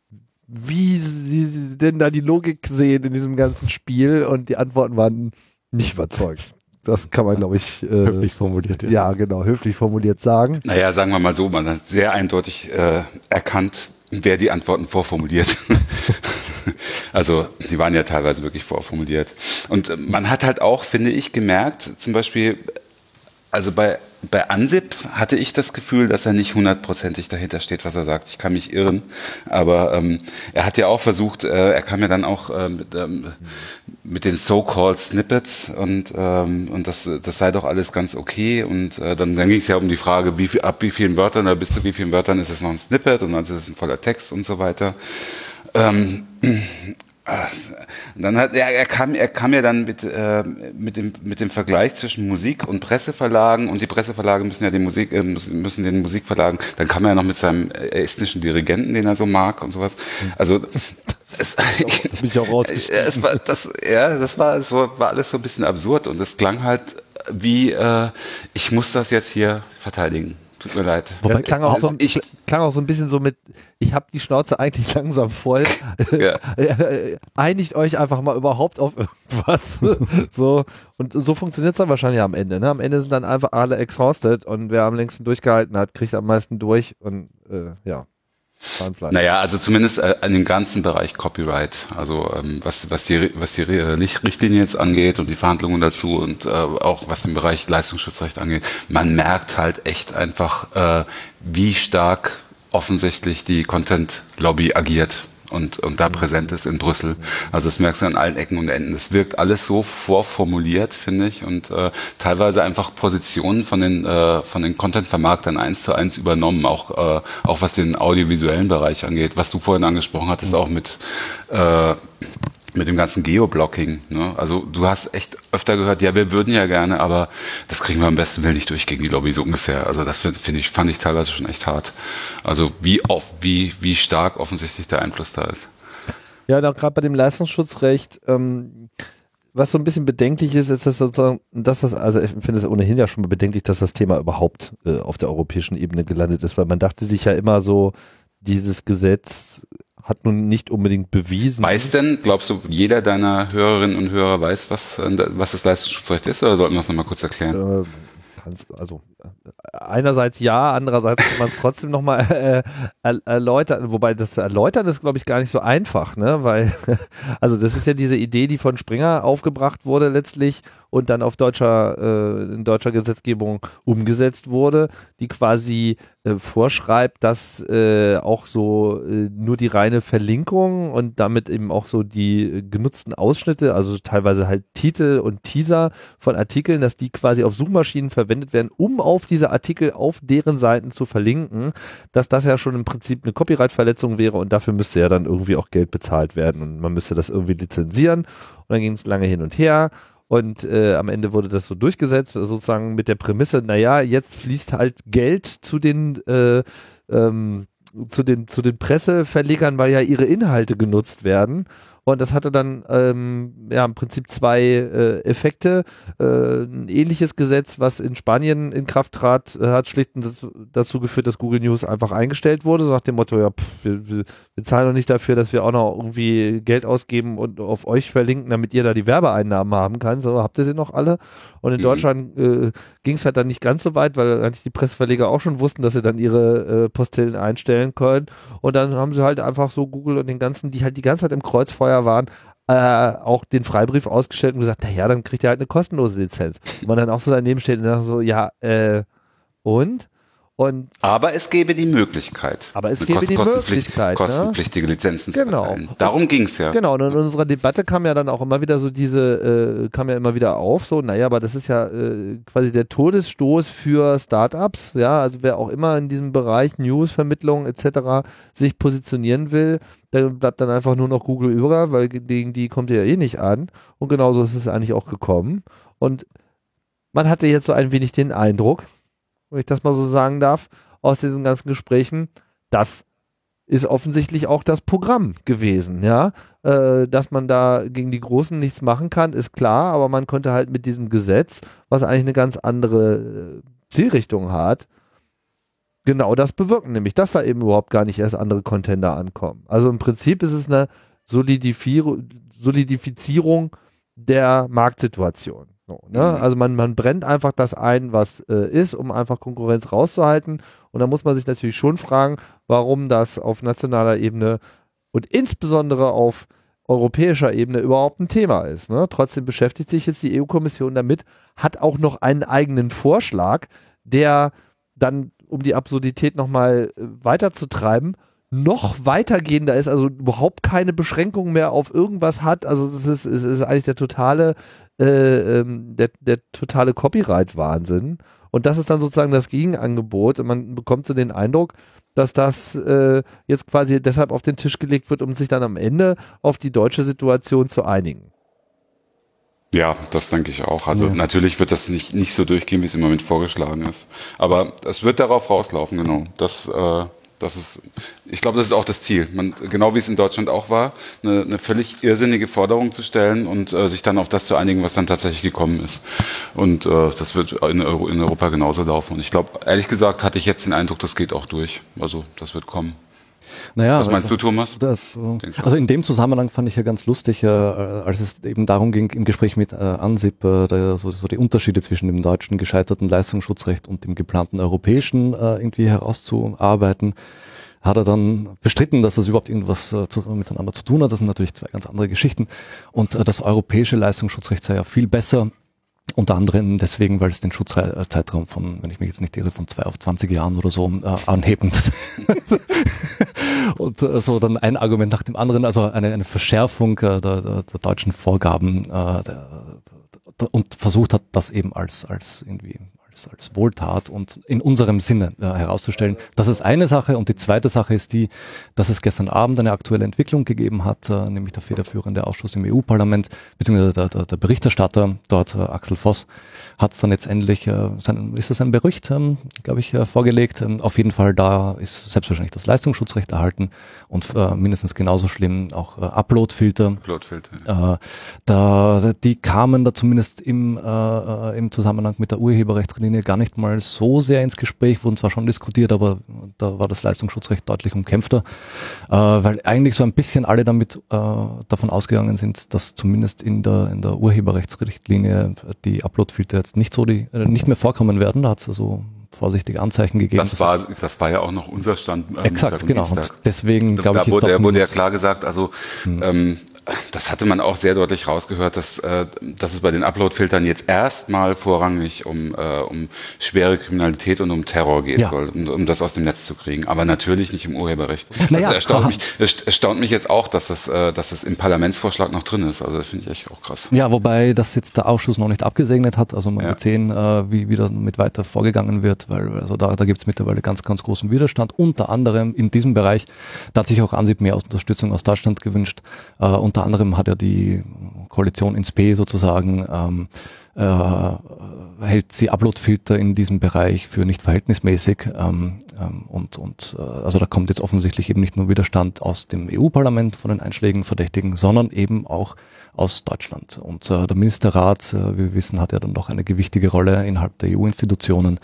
wie sie denn da die Logik sehen in diesem ganzen Spiel und die Antworten waren nicht überzeugt. Das kann man, glaube ich, äh, höflich formuliert. Ja. ja, genau, höflich formuliert sagen. Naja, sagen wir mal so, man hat sehr eindeutig äh, erkannt, wer die Antworten vorformuliert. <laughs> also die waren ja teilweise wirklich vorformuliert. Und äh, man hat halt auch, finde ich, gemerkt, zum Beispiel, also bei bei Ansip hatte ich das Gefühl, dass er nicht hundertprozentig dahinter steht, was er sagt. Ich kann mich irren, aber ähm, er hat ja auch versucht, äh, er kam ja dann auch äh, mit, ähm, mit den so-called Snippets und ähm, und das das sei doch alles ganz okay und äh, dann dann ging es ja um die Frage, wie viel, ab wie vielen Wörtern oder bis zu wie vielen Wörtern ist es noch ein Snippet und dann ist es ein voller Text und so weiter. Ähm, dann hat er, er kam, er kam ja dann mit, äh, mit, dem, mit dem Vergleich zwischen Musik und Presseverlagen und die Presseverlage müssen ja den Musik, äh, müssen den Musikverlagen, dann kam er ja noch mit seinem estnischen Dirigenten, den er so mag und sowas. Also, <laughs> es, bin ich auch rausgestiegen. <laughs> Es war, das, ja, das war, es war alles so ein bisschen absurd und es klang halt wie, äh, ich muss das jetzt hier verteidigen. Tut mir leid. Wobei das klang auch, so, ich, klang auch so ein bisschen so mit, ich habe die Schnauze eigentlich <laughs> langsam voll. Ja. <laughs> Einigt euch einfach mal überhaupt auf irgendwas. <laughs> so Und so funktioniert es dann wahrscheinlich am Ende. Ne? Am Ende sind dann einfach alle exhausted und wer am längsten durchgehalten hat, kriegt am meisten durch und äh, ja. Naja, also zumindest äh, in dem ganzen Bereich Copyright, also ähm, was, was die, was die Richtlinie jetzt angeht und die Verhandlungen dazu und äh, auch was den Bereich Leistungsschutzrecht angeht, man merkt halt echt einfach, äh, wie stark offensichtlich die Content Lobby agiert und, und da präsent ist in Brüssel. Also das merkst du an allen Ecken und Enden. Es wirkt alles so vorformuliert, finde ich, und äh, teilweise einfach Positionen von den, äh, von den Content-Vermarktern eins zu eins übernommen, auch, äh, auch was den audiovisuellen Bereich angeht, was du vorhin angesprochen hattest, auch mit äh, mit dem ganzen Geoblocking. Ne? Also du hast echt öfter gehört, ja, wir würden ja gerne, aber das kriegen wir am besten Willen nicht durch gegen die Lobby, so ungefähr. Also das finde ich, fand ich teilweise schon echt hart. Also wie, auf, wie, wie stark offensichtlich der Einfluss da ist. Ja, gerade bei dem Leistungsschutzrecht, ähm, was so ein bisschen bedenklich ist, ist dass sozusagen, dass das, also ich finde es ohnehin ja schon mal bedenklich, dass das Thema überhaupt äh, auf der europäischen Ebene gelandet ist, weil man dachte sich ja immer so, dieses Gesetz hat nun nicht unbedingt bewiesen. Weiß denn, glaubst du, jeder deiner Hörerinnen und Hörer weiß, was, was das Leistungsschutzrecht ist, oder sollten wir das nochmal kurz erklären? Äh, also einerseits ja, andererseits kann man es trotzdem nochmal äh, erläutern, wobei das erläutern ist, glaube ich, gar nicht so einfach, ne? Weil, <laughs> also das ist ja diese Idee, die von Springer aufgebracht wurde letztlich und dann auf deutscher, äh, in deutscher Gesetzgebung umgesetzt wurde, die quasi äh, vorschreibt, dass äh, auch so äh, nur die reine Verlinkung und damit eben auch so die genutzten Ausschnitte, also teilweise halt Titel und Teaser von Artikeln, dass die quasi auf Suchmaschinen verwendet werden, um auf diese Artikel auf deren Seiten zu verlinken, dass das ja schon im Prinzip eine Copyright-Verletzung wäre und dafür müsste ja dann irgendwie auch Geld bezahlt werden und man müsste das irgendwie lizenzieren und dann ging es lange hin und her und äh, am Ende wurde das so durchgesetzt, sozusagen mit der Prämisse, naja, jetzt fließt halt Geld zu den, äh, ähm, zu den, zu den Presseverlegern, weil ja ihre Inhalte genutzt werden. Und das hatte dann ähm, ja im Prinzip zwei äh, Effekte. Äh, ein ähnliches Gesetz, was in Spanien in Kraft trat, äh, hat schlicht das, dazu geführt, dass Google News einfach eingestellt wurde, so nach dem Motto, ja, pff, wir, wir, wir zahlen doch nicht dafür, dass wir auch noch irgendwie Geld ausgeben und auf euch verlinken, damit ihr da die Werbeeinnahmen haben kann. So habt ihr sie noch alle. Und in mhm. Deutschland äh, ging es halt dann nicht ganz so weit, weil eigentlich die Presseverleger auch schon wussten, dass sie dann ihre äh, Postillen einstellen können. Und dann haben sie halt einfach so Google und den ganzen, die halt die ganze Zeit im Kreuzfeuer Betreuer waren, äh, auch den Freibrief ausgestellt und gesagt, naja, dann kriegt ihr halt eine kostenlose Lizenz. Und man dann auch so daneben steht und sagt so, ja, äh, und? Und aber es gäbe die Möglichkeit. Aber es gäbe die Möglichkeit. Kostenpflichtige ne? Lizenzen zu genau. Verteilen. Darum ging es ja. Genau, und in unserer Debatte kam ja dann auch immer wieder so diese, äh, kam ja immer wieder auf, so, naja, aber das ist ja äh, quasi der Todesstoß für Startups, ja, also wer auch immer in diesem Bereich Newsvermittlung etc. sich positionieren will, dann bleibt dann einfach nur noch Google über, weil gegen die kommt ihr ja eh nicht an. Und genauso ist es eigentlich auch gekommen. Und man hatte jetzt so ein wenig den Eindruck, wenn ich das mal so sagen darf, aus diesen ganzen Gesprächen, das ist offensichtlich auch das Programm gewesen, ja. Äh, dass man da gegen die Großen nichts machen kann, ist klar, aber man konnte halt mit diesem Gesetz, was eigentlich eine ganz andere äh, Zielrichtung hat, genau das bewirken, nämlich dass da eben überhaupt gar nicht erst andere Contender ankommen. Also im Prinzip ist es eine Solidifizierung der Marktsituation. So, ne? mhm. Also man, man brennt einfach das ein, was äh, ist, um einfach Konkurrenz rauszuhalten. Und da muss man sich natürlich schon fragen, warum das auf nationaler Ebene und insbesondere auf europäischer Ebene überhaupt ein Thema ist. Ne? Trotzdem beschäftigt sich jetzt die EU-Kommission damit, hat auch noch einen eigenen Vorschlag, der dann, um die Absurdität nochmal äh, weiterzutreiben, noch weitergehender ist, also überhaupt keine Beschränkung mehr auf irgendwas hat. Also es ist, es ist eigentlich der totale, äh, ähm, der, der totale Copyright-Wahnsinn. Und das ist dann sozusagen das Gegenangebot. Und man bekommt so den Eindruck, dass das äh, jetzt quasi deshalb auf den Tisch gelegt wird, um sich dann am Ende auf die deutsche Situation zu einigen. Ja, das denke ich auch. Also ja. natürlich wird das nicht, nicht so durchgehen, wie es im Moment vorgeschlagen ist. Aber es wird darauf rauslaufen, genau. Das äh, das ist, ich glaube, das ist auch das Ziel. Man, genau wie es in Deutschland auch war, eine, eine völlig irrsinnige Forderung zu stellen und äh, sich dann auf das zu einigen, was dann tatsächlich gekommen ist. Und äh, das wird in, Euro, in Europa genauso laufen. Und ich glaube, ehrlich gesagt, hatte ich jetzt den Eindruck, das geht auch durch. Also das wird kommen. Naja, Was meinst du, Thomas? Da, also in dem Zusammenhang fand ich ja ganz lustig, äh, als es eben darum ging, im Gespräch mit äh, Ansip, äh, da so, so die Unterschiede zwischen dem deutschen gescheiterten Leistungsschutzrecht und dem geplanten europäischen äh, irgendwie herauszuarbeiten hat er dann bestritten, dass das überhaupt irgendwas äh, zu, miteinander zu tun hat. Das sind natürlich zwei ganz andere Geschichten. Und äh, das europäische Leistungsschutzrecht sei ja viel besser unter anderem deswegen, weil es den Schutzzeitraum von, wenn ich mich jetzt nicht irre, von zwei auf 20 Jahren oder so äh, anheben. <laughs> und äh, so dann ein Argument nach dem anderen, also eine, eine Verschärfung äh, der, der, der deutschen Vorgaben äh, der, und versucht hat, das eben als, als irgendwie als, als Wohltat und in unserem Sinne äh, herauszustellen. Das ist eine Sache. Und die zweite Sache ist die, dass es gestern Abend eine aktuelle Entwicklung gegeben hat, äh, nämlich der federführende Ausschuss im EU-Parlament, beziehungsweise der, der, der, Berichterstatter dort, äh, Axel Voss, hat es dann jetzt endlich, äh, sein, ist das ein Bericht, ähm, glaube ich, äh, vorgelegt. Ähm, auf jeden Fall, da ist selbstverständlich das Leistungsschutzrecht erhalten und äh, mindestens genauso schlimm auch äh, Uploadfilter. Uploadfilter. Äh, da, die kamen da zumindest im, äh, äh im Zusammenhang mit der Urheberrechtslinie gar nicht mal so sehr ins Gespräch, wurden zwar schon diskutiert, aber da war das Leistungsschutzrecht deutlich umkämpfter, äh, weil eigentlich so ein bisschen alle damit äh, davon ausgegangen sind, dass zumindest in der, in der Urheberrechtsrichtlinie die Uploadfilter jetzt nicht so die, äh, nicht mehr vorkommen werden. Da hat es also vorsichtige Anzeichen gegeben. Das war, das war ja auch noch unser Stand. Ähm, Exakt, genau. Und deswegen, glaube ich, wurde, wurde ja klar gesagt, also hm. ähm, das hatte man auch sehr deutlich rausgehört, dass, äh, dass es bei den Upload-Filtern jetzt erstmal vorrangig um, äh, um schwere Kriminalität und um Terror geht, ja. soll, um, um das aus dem Netz zu kriegen. Aber natürlich nicht im Urheberrecht. Naja, also erstaunt mich, erstaunt mich jetzt auch, dass das, äh, dass das im Parlamentsvorschlag noch drin ist. Also das finde ich echt auch krass. Ja, wobei das jetzt der Ausschuss noch nicht abgesegnet hat. Also man ja. wird sehen, äh, wie, wie damit weiter vorgegangen wird, weil also da, da gibt es mittlerweile ganz, ganz großen Widerstand. Unter anderem in diesem Bereich, da hat sich auch Ansip mehr Unterstützung aus Deutschland gewünscht. Äh, unter anderem hat ja die Koalition ins P sozusagen ähm, äh, hält sie Uploadfilter in diesem Bereich für nicht verhältnismäßig ähm, ähm, und, und äh, also da kommt jetzt offensichtlich eben nicht nur Widerstand aus dem EU-Parlament von den einschlägigen Verdächtigen, sondern eben auch aus Deutschland. Und äh, der Ministerrat, äh, wie wir wissen, hat ja dann doch eine gewichtige Rolle innerhalb der EU-Institutionen.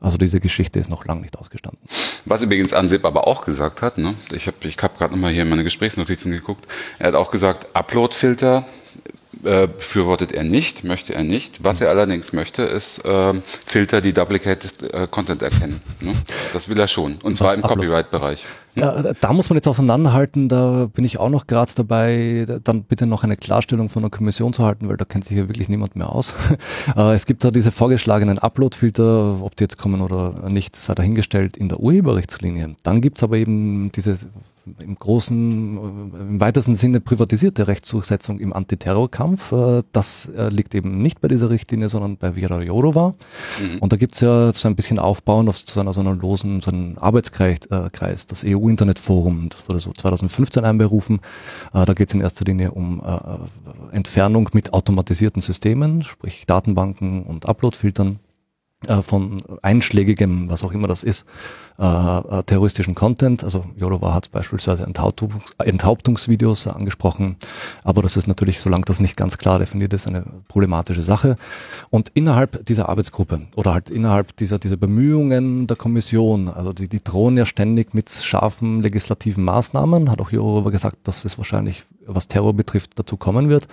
Also diese Geschichte ist noch lange nicht ausgestanden. Was übrigens Ansip aber auch gesagt hat, ne? ich habe ich hab gerade nochmal hier in meine Gesprächsnotizen geguckt, er hat auch gesagt, Uploadfilter äh, befürwortet er nicht, möchte er nicht. Was er allerdings möchte, ist äh, Filter, die Duplicated äh, Content erkennen. Ne? Das will er schon. Und zwar im Copyright-Bereich. Ja, da muss man jetzt auseinanderhalten, da bin ich auch noch gerade dabei, dann bitte noch eine Klarstellung von der Kommission zu halten, weil da kennt sich ja wirklich niemand mehr aus. <laughs> Äh, es gibt da diese vorgeschlagenen Upload-Filter, ob die jetzt kommen oder nicht, sei dahingestellt in der Urheberrechtslinie. Dann gibt's aber eben diese im großen, im weitesten Sinne privatisierte Rechtsdurchsetzung im Antiterrorkampf. Äh, das äh, liegt eben nicht bei dieser Richtlinie, sondern bei Vera Jourova. Mhm. Und da gibt's ja so ein bisschen Aufbauen auf so einer, so einer losen, so einen Arbeitskreis, äh, das EU-Internetforum. Das wurde so 2015 einberufen. Da geht's in erster Linie um Entfernung mit automatisierten Systemen, sprich Datenbanken und Uploadfiltern von einschlägigem, was auch immer das ist, äh, äh, terroristischen Content. Also Jodowa hat beispielsweise Enthauptungs Enthauptungsvideos angesprochen, aber das ist natürlich, solange das nicht ganz klar definiert ist, eine problematische Sache. Und innerhalb dieser Arbeitsgruppe oder halt innerhalb dieser, dieser Bemühungen der Kommission, also die, die drohen ja ständig mit scharfen legislativen Maßnahmen, hat auch Jodowa gesagt, dass es wahrscheinlich, was Terror betrifft, dazu kommen wird.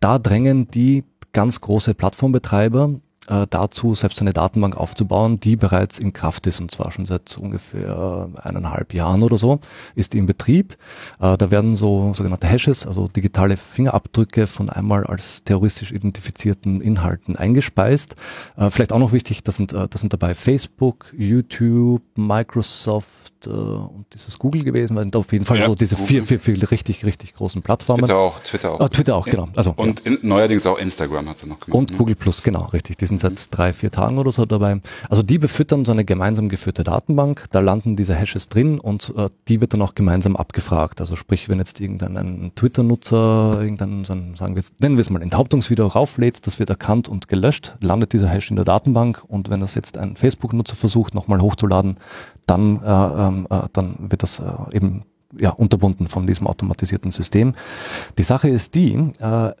Da drängen die ganz große Plattformbetreiber äh, dazu, selbst eine Datenbank aufzubauen, die bereits in Kraft ist und zwar schon seit ungefähr eineinhalb Jahren oder so, ist in Betrieb. Äh, da werden so sogenannte Hashes, also digitale Fingerabdrücke von einmal als terroristisch identifizierten Inhalten eingespeist. Äh, vielleicht auch noch wichtig, das sind, das sind dabei Facebook, YouTube, Microsoft, äh, und dieses Google gewesen, weil auf jeden Fall ja, so diese vier, vier, vier richtig, richtig großen Plattformen. Twitter auch, Twitter auch. Ah, Twitter auch, genau. Also, und ja. in, neuerdings auch Instagram hat sie noch gemacht. Und ja. Google Plus, genau, richtig. Die sind seit mhm. drei, vier Tagen oder so dabei. Also die befüttern so eine gemeinsam geführte Datenbank, da landen diese Hashes drin und äh, die wird dann auch gemeinsam abgefragt. Also sprich, wenn jetzt irgendein Twitter-Nutzer irgendein, sagen wir jetzt, nennen wir es mal, Enthauptungsvideo rauflädt, das wird erkannt und gelöscht, landet dieser Hash in der Datenbank und wenn das jetzt ein Facebook-Nutzer versucht, nochmal hochzuladen, dann, äh, ähm, äh, dann wird das äh, eben ja, unterbunden von diesem automatisierten System. Die Sache ist die, äh,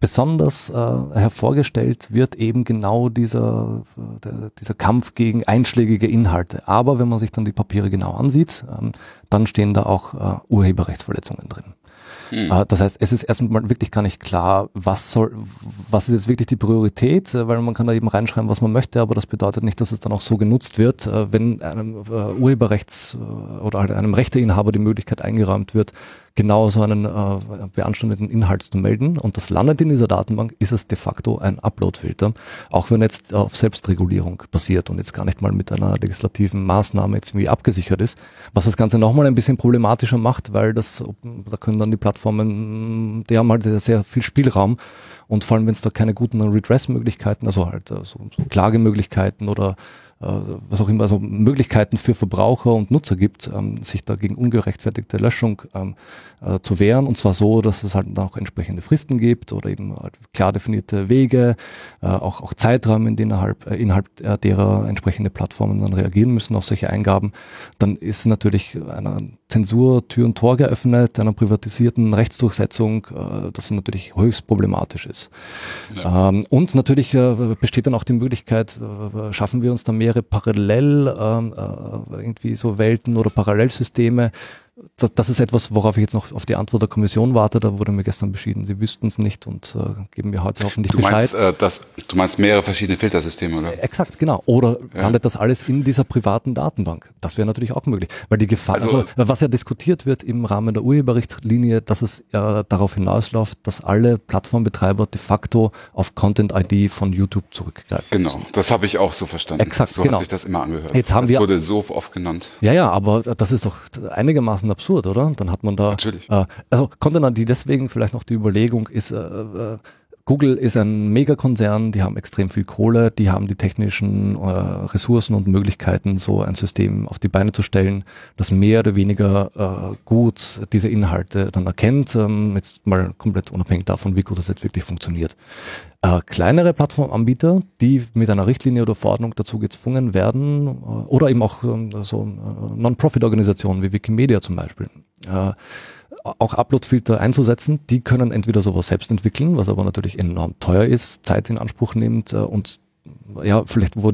besonders äh, hervorgestellt wird eben genau dieser, der, dieser Kampf gegen einschlägige Inhalte. Aber wenn man sich dann die Papiere genau ansieht, ähm, dann stehen da auch äh, Urheberrechtsverletzungen drin. Hm. Äh, das heißt, es ist erstmal wirklich gar nicht klar, was soll, was ist jetzt wirklich die Priorität, äh, weil man kann da eben reinschreiben, was man möchte, aber das bedeutet nicht, dass es dann auch so genutzt wird, äh, wenn einem Urheberrechts- oder halt einem Rechteinhaber die Möglichkeit eingeräumt wird, genau so einen äh, beanstandeten Inhalt zu melden. Und das landet in dieser Datenbank, ist es de facto ein Uploadfilter, auch wenn jetzt auf Selbstregulierung basiert und jetzt gar nicht mal mit einer legislativen Maßnahme jetzt irgendwie abgesichert ist, was das Ganze nochmal ein bisschen problematischer macht, weil das, da können dann die Plattformen, die haben halt sehr viel Spielraum und vor allem, wenn es da keine guten Redress-Möglichkeiten, also halt so, so Klagemöglichkeiten oder äh, was auch immer, also Möglichkeiten für Verbraucher und Nutzer gibt, ähm, sich dagegen ungerechtfertigte Löschung ähm, äh, zu wehren. Und zwar so, dass es halt auch entsprechende Fristen gibt oder eben halt klar definierte Wege, äh, auch, auch Zeiträume, in denen innerhalb, äh, innerhalb äh, derer entsprechende Plattformen dann reagieren müssen auf solche Eingaben. Dann ist natürlich einer Zensur Tür und Tor geöffnet, einer privatisierten Rechtsdurchsetzung, äh, das natürlich höchst problematisch ist. Ja. Ähm, und natürlich äh, besteht dann auch die Möglichkeit, äh, schaffen wir uns da mehrere parallel ähm, äh, irgendwie so Welten oder Parallelsysteme, das, das ist etwas, worauf ich jetzt noch auf die Antwort der Kommission warte. Da wurde mir gestern beschieden, sie wüssten es nicht und äh, geben mir heute hoffentlich du Bescheid. Meinst, äh, das, du meinst mehrere verschiedene Filtersysteme, oder? Exakt, genau. Oder ja. landet das alles in dieser privaten Datenbank? Das wäre natürlich auch möglich. Weil die Gefahr, also, also, was ja diskutiert wird im Rahmen der Urheberrechtslinie, dass es ja darauf hinausläuft, dass alle Plattformbetreiber de facto auf Content-ID von YouTube zurückgreifen. Genau, müssen. das habe ich auch so verstanden. Exakt, so genau. hat sich das immer angehört. Jetzt haben das wir, wurde so oft genannt. Ja, ja, aber das ist doch einigermaßen absurd, oder? Dann hat man da. Natürlich. Äh, also Content die deswegen vielleicht noch die Überlegung ist, äh, äh, Google ist ein Megakonzern, die haben extrem viel Kohle, die haben die technischen äh, Ressourcen und Möglichkeiten, so ein System auf die Beine zu stellen, das mehr oder weniger äh, gut diese Inhalte dann erkennt, ähm, jetzt mal komplett unabhängig davon, wie gut das jetzt wirklich funktioniert. Äh, kleinere Plattformanbieter, die mit einer Richtlinie oder Verordnung dazu gezwungen werden, äh, oder eben auch ähm, so äh, Non-Profit-Organisationen wie Wikimedia zum Beispiel, äh, auch Uploadfilter einzusetzen. Die können entweder sowas selbst entwickeln, was aber natürlich enorm teuer ist, Zeit in Anspruch nimmt äh, und ja, vielleicht wo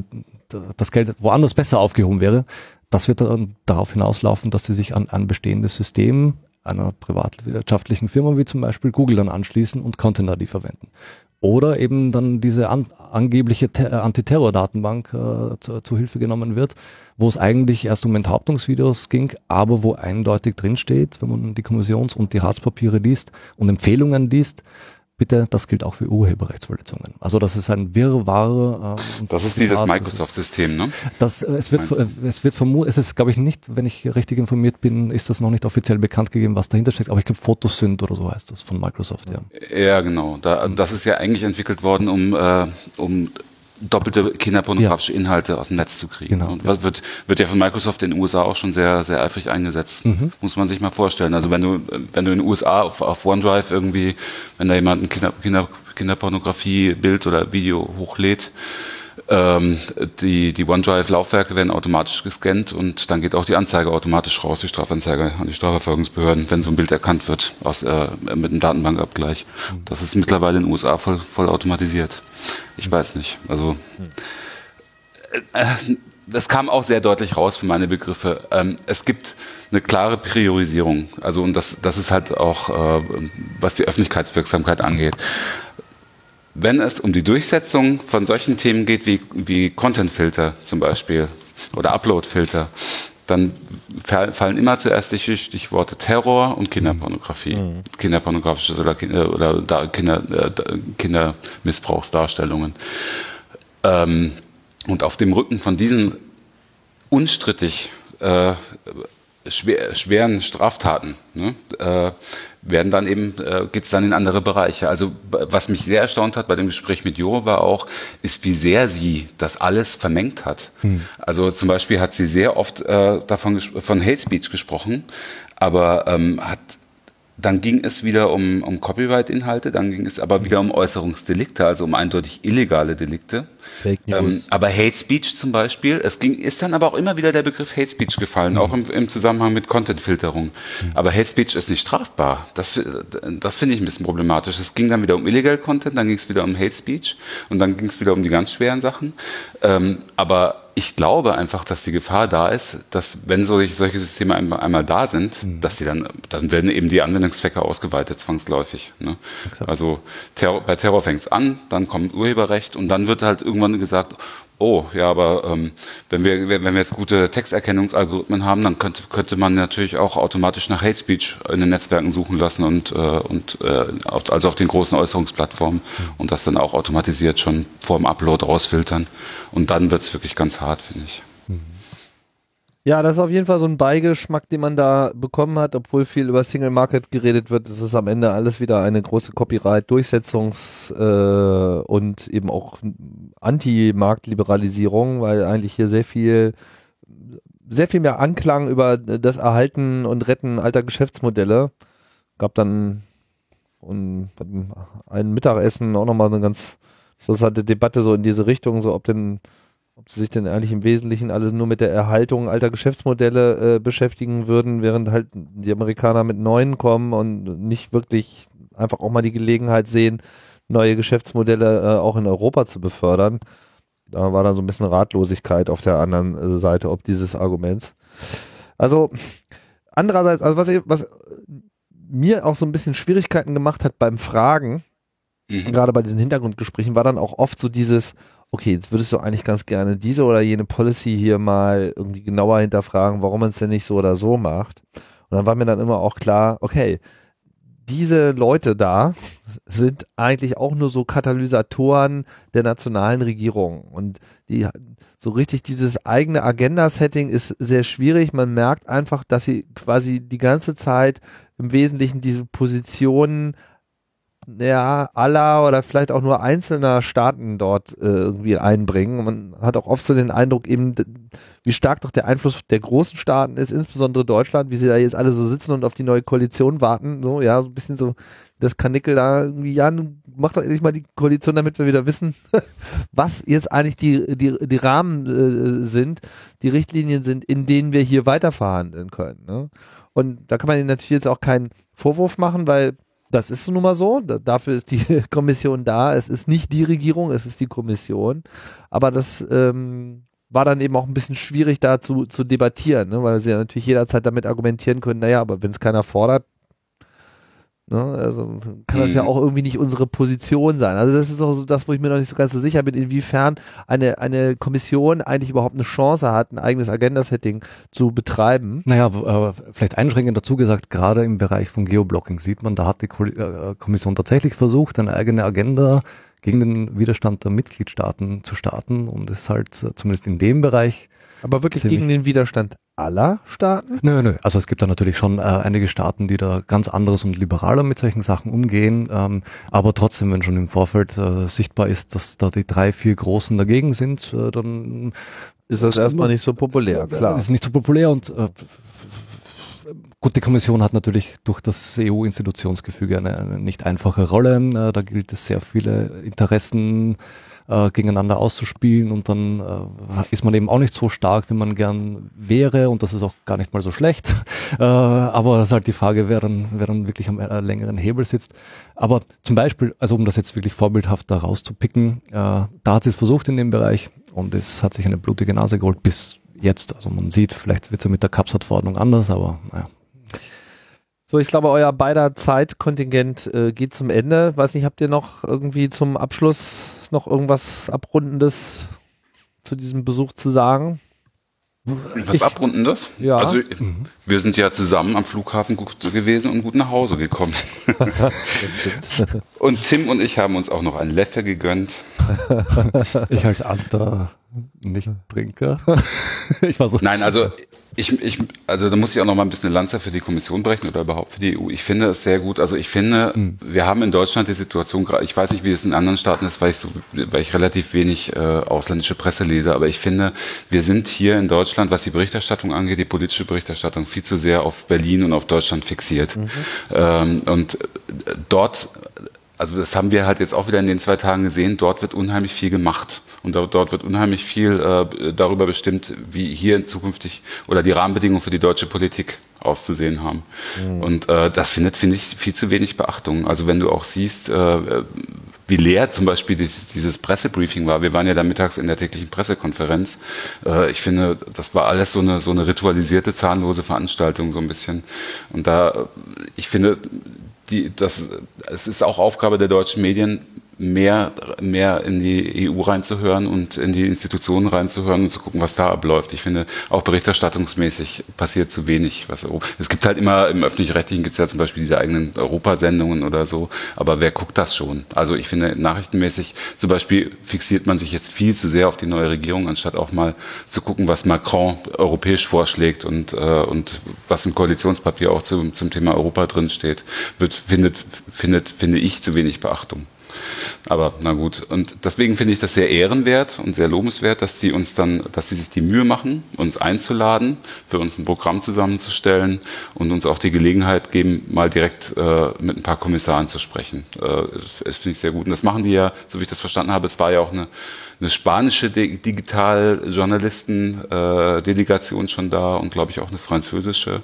das Geld woanders besser aufgehoben wäre. Das wird dann darauf hinauslaufen, dass sie sich an ein bestehendes System einer privatwirtschaftlichen Firma wie zum Beispiel Google dann anschließen und Content-ID verwenden. Oder eben dann diese an, angebliche äh, Antiterror-Datenbank äh, zu, zu, Hilfe genommen wird, wo es eigentlich erst um Enthauptungsvideos ging, aber wo eindeutig drinsteht, wenn man die Kommissions- und die Ratspapiere liest und Empfehlungen liest, bitte, das gilt auch für Urheberrechtsverletzungen. Also das ist ein Wirrwarr. Ähm, das ist dieses Microsoft-System, ne? Das, äh, es wird, es wird vermutet, es ist, glaube ich, nicht, wenn ich richtig informiert bin, ist das noch nicht offiziell bekannt gegeben, was dahinter steckt, aber ich glaube Photosynth oder so heißt das von Microsoft, ja. Ja, genau. Da, das ist ja eigentlich entwickelt worden, um, äh, um doppelte kinderpornografische ja. Inhalte aus dem Netz zu kriegen. Genau, und was wird, wird ja von Microsoft in den USA auch schon sehr, sehr eifrig eingesetzt. Mhm. Muss man sich mal vorstellen. Also wenn du, wenn du in den USA auf, auf OneDrive irgendwie, wenn da jemand ein Kinder, Kinder, Kinderpornografie-Bild oder Video hochlädt, ähm, die, die OneDrive-Laufwerke werden automatisch gescannt und dann geht auch die Anzeige automatisch raus, die Strafanzeige an die Strafverfolgungsbehörden, wenn so ein Bild erkannt wird aus, äh, mit einem Datenbankabgleich. Das ist mittlerweile in den USA voll, voll automatisiert. Ich weiß nicht. Also äh, das kam auch sehr deutlich raus für meine Begriffe. Ähm, es gibt eine klare Priorisierung. Also und das, das ist halt auch, äh, was die Öffentlichkeitswirksamkeit angeht. Wenn es um die Durchsetzung von solchen Themen geht wie, wie Content-Filter zum Beispiel oder Upload-Filter, dann fallen immer zuerst die Stichworte Terror und Kinderpornografie. Mhm. Kinderpornografisches oder, oder Kinder, äh, Kindermissbrauchsdarstellungen. Ähm, und auf dem Rücken von diesen unstrittig äh, schwer, schweren Straftaten ne, äh, werden dann eben, äh, geht es dann in andere Bereiche. Also was mich sehr erstaunt hat bei dem Gespräch mit Jo war auch, ist, wie sehr sie das alles vermengt hat. Hm. Also zum Beispiel hat sie sehr oft äh, davon von Hate Speech gesprochen, aber ähm, hat dann ging es wieder um, um Copyright-Inhalte, dann ging es aber wieder um Äußerungsdelikte, also um eindeutig illegale Delikte. Fake ähm, News. Ähm, aber Hate Speech zum Beispiel, es ging, ist dann aber auch immer wieder der Begriff Hate Speech gefallen, mhm. auch im, im, Zusammenhang mit Content-Filterung. Mhm. Aber Hate Speech ist nicht strafbar. Das, das finde ich ein bisschen problematisch. Es ging dann wieder um Illegal Content, dann ging es wieder um Hate Speech und dann ging es wieder um die ganz schweren Sachen. Ähm, aber ich glaube einfach, dass die Gefahr da ist, dass wenn solche, solche Systeme einmal, einmal da sind, mhm. dass die dann, dann werden eben die Anwendungszwecke ausgeweitet, zwangsläufig. Ne? Also Terror, bei Terror fängt es an, dann kommt Urheberrecht und dann wird halt irgendwann gesagt, Oh, ja, aber ähm, wenn wir wenn wir jetzt gute Texterkennungsalgorithmen haben, dann könnte könnte man natürlich auch automatisch nach Hate Speech in den Netzwerken suchen lassen und äh, und äh, auf, also auf den großen Äußerungsplattformen und das dann auch automatisiert schon vor dem Upload rausfiltern und dann wird's wirklich ganz hart, finde ich. Ja, das ist auf jeden Fall so ein Beigeschmack, den man da bekommen hat, obwohl viel über Single Market geredet wird. Das ist am Ende alles wieder eine große Copyright-Durchsetzungs- äh, und eben auch Anti-Marktliberalisierung, weil eigentlich hier sehr viel sehr viel mehr Anklang über das Erhalten und Retten alter Geschäftsmodelle. Gab dann und ein Mittagessen auch nochmal eine ganz interessante Debatte so in diese Richtung, so ob denn ob sie sich denn eigentlich im Wesentlichen alles nur mit der Erhaltung alter Geschäftsmodelle äh, beschäftigen würden, während halt die Amerikaner mit neuen kommen und nicht wirklich einfach auch mal die Gelegenheit sehen, neue Geschäftsmodelle äh, auch in Europa zu befördern. Da war dann so ein bisschen Ratlosigkeit auf der anderen äh, Seite ob dieses Arguments. Also andererseits, also was, was mir auch so ein bisschen Schwierigkeiten gemacht hat beim Fragen, mhm. gerade bei diesen Hintergrundgesprächen, war dann auch oft so dieses, okay, jetzt würdest du eigentlich ganz gerne diese oder jene Policy hier mal irgendwie genauer hinterfragen, warum man es denn nicht so oder so macht. Und dann war mir dann immer auch klar, okay, diese Leute da sind eigentlich auch nur so Katalysatoren der nationalen Regierung und die so richtig dieses eigene Agenda-Setting ist sehr schwierig. Man merkt einfach, dass sie quasi die ganze Zeit im Wesentlichen diese Positionen ja, aller oder vielleicht auch nur einzelner Staaten dort äh, irgendwie einbringen. Man hat auch oft so den Eindruck eben, wie stark doch der Einfluss der großen Staaten ist, insbesondere Deutschland, wie sie da jetzt alle so sitzen und auf die neue Koalition warten. So, ja, so ein bisschen so das Kanickel da irgendwie, ja, mach doch endlich mal die Koalition, damit wir wieder wissen, <laughs> was jetzt eigentlich die, die, die Rahmen äh, sind, die Richtlinien sind, in denen wir hier weiter verhandeln können. Ne? Und da kann man ihnen natürlich jetzt auch keinen Vorwurf machen, weil das ist nun mal so. dafür ist die <laughs> Kommission da. Es ist nicht die Regierung, es ist die Kommission. Aber das ähm, war dann eben auch ein bisschen schwierig da zu, zu debattieren, ne? weil sie ja natürlich jederzeit damit argumentieren können, naja, aber wenn es keiner fordert, Ne? Also kann das ja Mhm. auch irgendwie nicht unsere Position sein. Also das ist auch so das, wo ich mir noch nicht so ganz so sicher bin, inwiefern eine, eine Kommission eigentlich überhaupt eine Chance hat, ein eigenes Agenda-Setting zu betreiben. Naja, äh, vielleicht einschränkend dazu gesagt, gerade im Bereich von Geoblocking sieht man, da hat die Ko äh, Kommission tatsächlich versucht, eine eigene Agenda gegen den Widerstand der Mitgliedstaaten zu starten und ist halt äh, zumindest in dem Bereich Aber wirklich Ziemlich. gegen den Widerstand aller Staaten? Nö, nö. Also es gibt da natürlich schon äh, einige Staaten, die da ganz anderes und liberaler mit solchen Sachen umgehen. Ähm, aber trotzdem, wenn schon im Vorfeld äh, sichtbar ist, dass da die drei, vier Großen dagegen sind, äh, dann Ist das erstmal nicht so populär, klar. ist nicht so populär und äh, gut, die Kommission hat natürlich durch das EU-Institutionsgefüge eine, eine nicht einfache Rolle. Äh, da gilt es sehr viele Interessen äh, gegeneinander auszuspielen und dann äh, ist man eben auch nicht so stark, wie man gern wäre und das ist auch gar nicht mal so schlecht. <laughs> Äh, aber es ist halt die Frage, wer dann, wer dann wirklich am äh, längeren Hebel sitzt. Aber zum Beispiel, also um das jetzt wirklich vorbildhaft da rauszupicken, äh, da hat sie es versucht in dem Bereich und es hat sich eine blutige Nase geholt bis jetzt. Also man sieht, vielleicht wird es ja mit der Capsat-Verordnung anders, aber naja. So, ich glaube, euer beider Zeitkontingent äh, geht zum Ende. Weiß nicht, habt ihr noch irgendwie zum Abschluss noch irgendwas Abrundendes zu diesem Besuch zu sagen? Was Abrundendes? Ja. Also Mhm. wir sind ja zusammen am Flughafen gut gewesen und gut nach Hause gekommen. <laughs> Und Tim und ich haben uns auch noch ein Leffe gegönnt. Ich als alter Nicht-Trinker. <laughs> ich war so. Nein, also ich, ich, also da muss ich auch noch mal ein bisschen eine Lanze für die Kommission brechen oder überhaupt für die EU. Ich finde es sehr gut. Also ich finde, wir haben in Deutschland die Situation, ich weiß nicht, wie es in anderen Staaten ist, weil ich so, weil ich relativ wenig äh, ausländische Presse lese, aber ich finde, wir sind hier in Deutschland, was die Berichterstattung angeht, die politische Berichterstattung, viel zu sehr auf Berlin und auf Deutschland fixiert. Ähm, und dort also das haben wir halt jetzt auch wieder in den zwei Tagen gesehen, dort wird unheimlich viel gemacht und dort, wird unheimlich viel äh, darüber bestimmt, wie hier in zukünftig oder die Rahmenbedingungen für die deutsche Politik auszusehen haben. Und äh, das findet, finde ich, viel zu wenig Beachtung. Also wenn du auch siehst, äh, wie leer zum Beispiel dieses, dieses Pressebriefing war. Wir waren ja da mittags in der täglichen Pressekonferenz. Äh, ich finde, das war alles so eine, so eine ritualisierte, zahnlose Veranstaltung so ein bisschen. Und da, äh, ich finde, die, das, es ist auch Aufgabe der deutschen Medien, mehr, mehr in die EU reinzuhören und in die Institutionen reinzuhören und zu gucken, was da abläuft. Ich finde, auch berichterstattungsmäßig passiert zu wenig. Was Europa- es gibt halt immer, im Öffentlich-Rechtlichen gibt es ja zum Beispiel diese eigenen Europasendungen oder so, aber wer guckt das schon? Also ich finde, nachrichtenmäßig zum Beispiel fixiert man sich jetzt viel zu sehr auf die neue Regierung, anstatt auch mal zu gucken, was Macron europäisch vorschlägt und, äh, und was im Koalitionspapier auch zum, zum Thema Europa drin steht, wird, findet, findet, finde ich, zu wenig Beachtung. Aber na gut. Und deswegen finde ich das sehr ehrenwert und sehr lobenswert, dass die uns dann, dass sie sich die Mühe machen, uns einzuladen, für uns ein Programm zusammenzustellen und uns auch die Gelegenheit geben, mal direkt äh, mit ein paar Kommissaren zu sprechen. Äh, das, finde ich sehr gut. Und das machen die ja, so wie ich das verstanden habe, es war ja auch eine, eine spanische Di- Digital-Journalisten-Delegation schon da und glaube ich auch eine französische.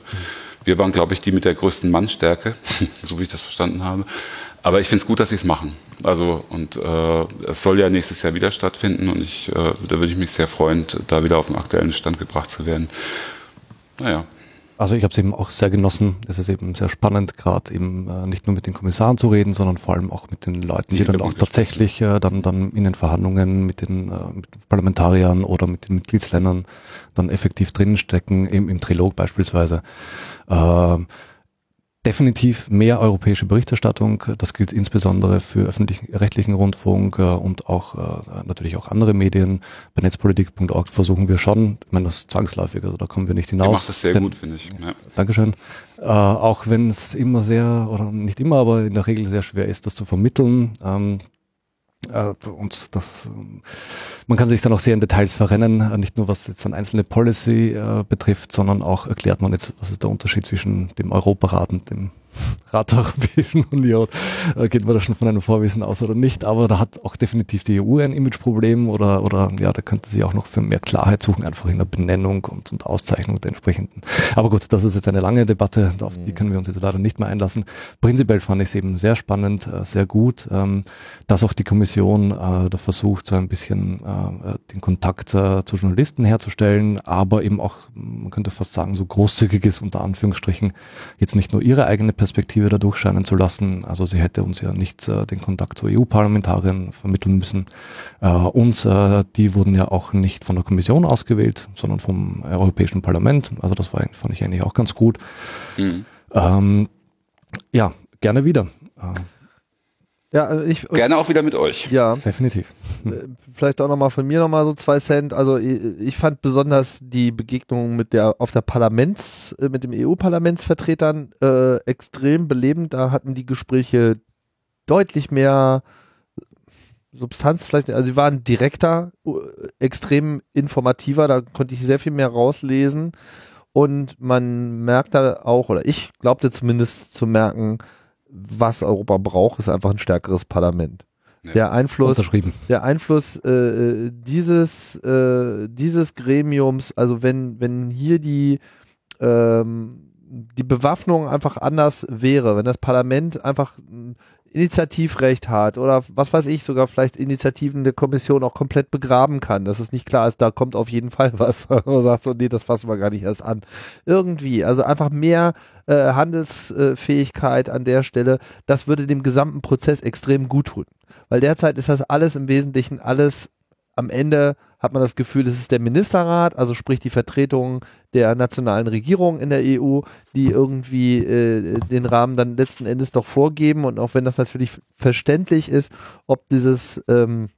Wir waren, glaube ich, die mit der größten Mannstärke, <laughs> so wie ich das verstanden habe. Aber ich finde es gut, dass sie es machen. Also und äh, es soll ja nächstes Jahr wieder stattfinden und ich, äh, da würde ich mich sehr freuen, da wieder auf den aktuellen Stand gebracht zu werden. Naja. Also ich habe es eben auch sehr genossen. Es ist eben sehr spannend, gerade eben äh, nicht nur mit den Kommissaren zu reden, sondern vor allem auch mit den Leuten, die, Die dann auch tatsächlich äh, dann, dann in den Verhandlungen mit den, äh, mit Parlamentariern oder mit den Mitgliedsländern dann effektiv drinstecken, eben im Trilog beispielsweise. Ähm, definitiv mehr europäische Berichterstattung. Das gilt insbesondere für öffentlich-rechtlichen Rundfunk äh, und auch äh, natürlich auch andere Medien. Bei netzpolitik.org versuchen wir schon, ich meine, das ist zwangsläufig, also da kommen wir nicht hinaus. Ihr macht das sehr denn- gut, finde ich. Ja. Dankeschön. Äh, auch wenn es immer sehr, oder nicht immer, aber in der Regel sehr schwer ist, das zu vermitteln. Ähm, äh, und das, man kann sich dann auch sehr in Details verrennen, äh, nicht nur was jetzt dann einzelne Policy äh, betrifft, sondern auch erklärt man jetzt, was ist der Unterschied zwischen dem Europarat und dem Rat der Europäischen Union. Äh, geht man da schon von einem Vorwissen aus oder nicht, aber da hat auch definitiv die EU ein Imageproblem oder, oder ja, da könnte sie auch noch für mehr Klarheit suchen, einfach in der Benennung und, und Auszeichnung der entsprechenden. Aber gut, das ist jetzt eine lange Debatte, auf die können wir uns jetzt leider nicht mehr einlassen. Prinzipiell fand ich es eben sehr spannend, äh, sehr gut, ähm, dass auch die Kommission äh, da versucht, so ein bisschen äh, den Kontakt äh, zu Journalisten herzustellen, aber eben auch, man könnte fast sagen, so großzügig ist, unter Anführungsstrichen, jetzt nicht nur ihre eigene Perspektive da durchscheinen zu lassen. Also sie hätte uns ja nicht äh, den Kontakt zu EU-Parlamentariern vermitteln müssen. Äh, uns, äh, die wurden ja auch nicht von der Kommission ausgewählt, sondern vom Europäischen Parlament. Also das war, fand ich eigentlich auch ganz gut. Mhm. Ähm, ja, gerne wieder. Äh, ja, also ich, Gerne auch wieder mit euch. Ja, definitiv. Äh, vielleicht auch nochmal von mir nochmal so zwei Cent. Also ich, ich, fand besonders die Begegnung mit der auf der Parlaments, äh, mit dem EU-Parlamentsvertretern äh, extrem belebend. Da hatten die Gespräche deutlich mehr Substanz vielleicht, also sie waren direkter, extrem informativer, da konnte ich sehr viel mehr rauslesen und man merkt da auch, oder ich glaubte zumindest zu merken, was Europa braucht, ist einfach ein stärkeres Parlament. Ja. Der Einfluss, der Einfluss äh, äh, dieses äh, dieses Gremiums, also wenn wenn hier die ähm, die Bewaffnung einfach anders wäre, wenn das Parlament einfach Initiativrecht hat oder was weiß ich, sogar vielleicht Initiativen der Kommission auch komplett begraben kann, dass es nicht klar ist, da kommt auf jeden Fall <laughs> was. Man sagt so, nee, das fassen wir gar nicht erst an. Irgendwie, also einfach mehr äh, Handelsfähigkeit an der Stelle, das würde dem gesamten Prozess extrem gut tun. Weil derzeit ist das alles im Wesentlichen alles am Ende hat man das Gefühl, es ist der Ministerrat, also sprich die Vertretung der nationalen Regierung in der EU, die irgendwie äh, den Rahmen dann letzten Endes doch vorgeben. Und auch wenn das natürlich verständlich ist, ob dieses ähm,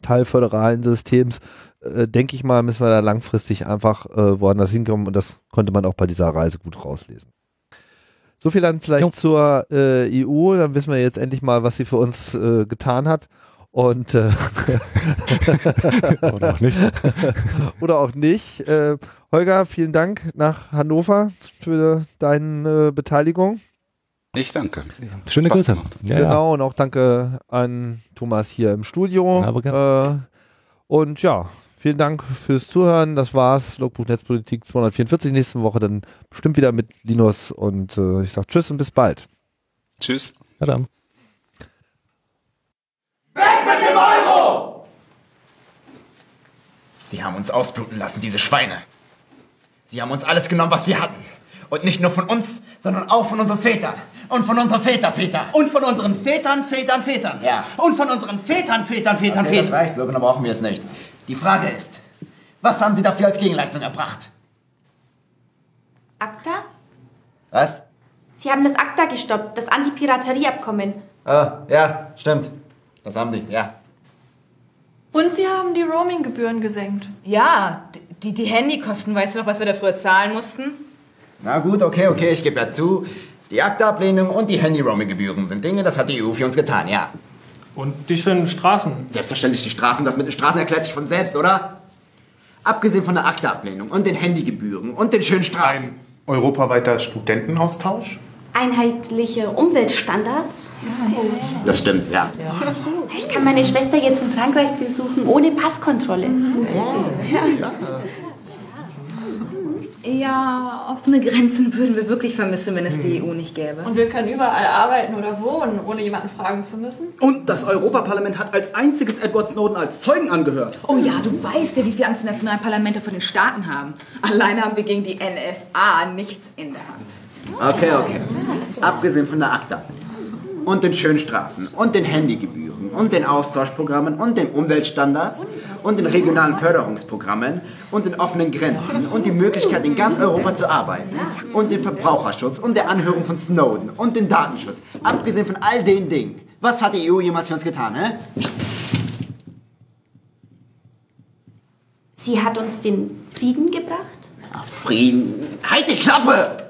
Teil föderalen Systems, äh, denke ich mal, müssen wir da langfristig einfach äh, woanders hinkommen. Und das konnte man auch bei dieser Reise gut rauslesen. So viel dann vielleicht jo. zur äh, EU. Dann wissen wir jetzt endlich mal, was sie für uns äh, getan hat. Und äh, oder auch nicht. <laughs> oder auch nicht. Äh, Holger, vielen Dank nach Hannover für deine äh, Beteiligung. Ich danke. Schöne Spaß Grüße. Ja, genau, ja. und auch danke an Thomas hier im Studio. Äh, und ja, vielen Dank fürs Zuhören. Das war's. Logbuch Netzpolitik 244. Nächste Woche dann bestimmt wieder mit Linus. Und äh, ich sag Tschüss und bis bald. Tschüss. Ja, dann. Weg mit dem Euro! Sie haben uns ausbluten lassen, diese Schweine. Sie haben uns alles genommen, was wir hatten. Und nicht nur von uns, sondern auch von unseren Vätern. Und von unseren Vätervätern. Und von unseren Vätern, Vätern, Vätern. Ja. Und von unseren Vätern, Vätern, Vätern, okay, Vätern. Das reicht, so genau brauchen wir es nicht. Die Frage ist, was haben Sie dafür als Gegenleistung erbracht? ACTA? Was? Sie haben das ACTA gestoppt, das Antipiraterieabkommen. Ah, ja, stimmt. Das haben die, ja. Und sie haben die Roaming-Gebühren gesenkt. Ja, die, die Handykosten, weißt du noch, was wir da früher zahlen mussten? Na gut, okay, okay, ich gebe ja zu. Die Aktablehnung und die Handy-Roaming-Gebühren sind Dinge, das hat die EU für uns getan, ja. Und die schönen Straßen? Selbstverständlich die Straßen, das mit den Straßen erklärt sich von selbst, oder? Abgesehen von der Aktablehnung und den Handygebühren und den schönen Straßen. Ein europaweiter Studentenaustausch? Einheitliche Umweltstandards. Das stimmt, ja. Ich kann meine Schwester jetzt in Frankreich besuchen ohne Passkontrolle. Ja, offene Grenzen würden wir wirklich vermissen, wenn es die EU nicht gäbe. Und wir können überall arbeiten oder wohnen, ohne jemanden fragen zu müssen. Und das Europaparlament hat als einziges Edward Snowden als Zeugen angehört. Oh ja, du weißt ja, wie viel Angst die nationalen Parlamente von den Staaten haben. Alleine haben wir gegen die NSA nichts in der Hand. Okay, okay. Abgesehen von der ACTA und den schönen Straßen und den Handygebühren und den Austauschprogrammen und den Umweltstandards und den regionalen Förderungsprogrammen und den offenen Grenzen und die Möglichkeit in ganz Europa zu arbeiten und den Verbraucherschutz und der Anhörung von Snowden und den Datenschutz. Abgesehen von all den Dingen. Was hat die EU jemals für uns getan, hä? Sie hat uns den Frieden gebracht? Ach, Frieden. Halt die Klappe!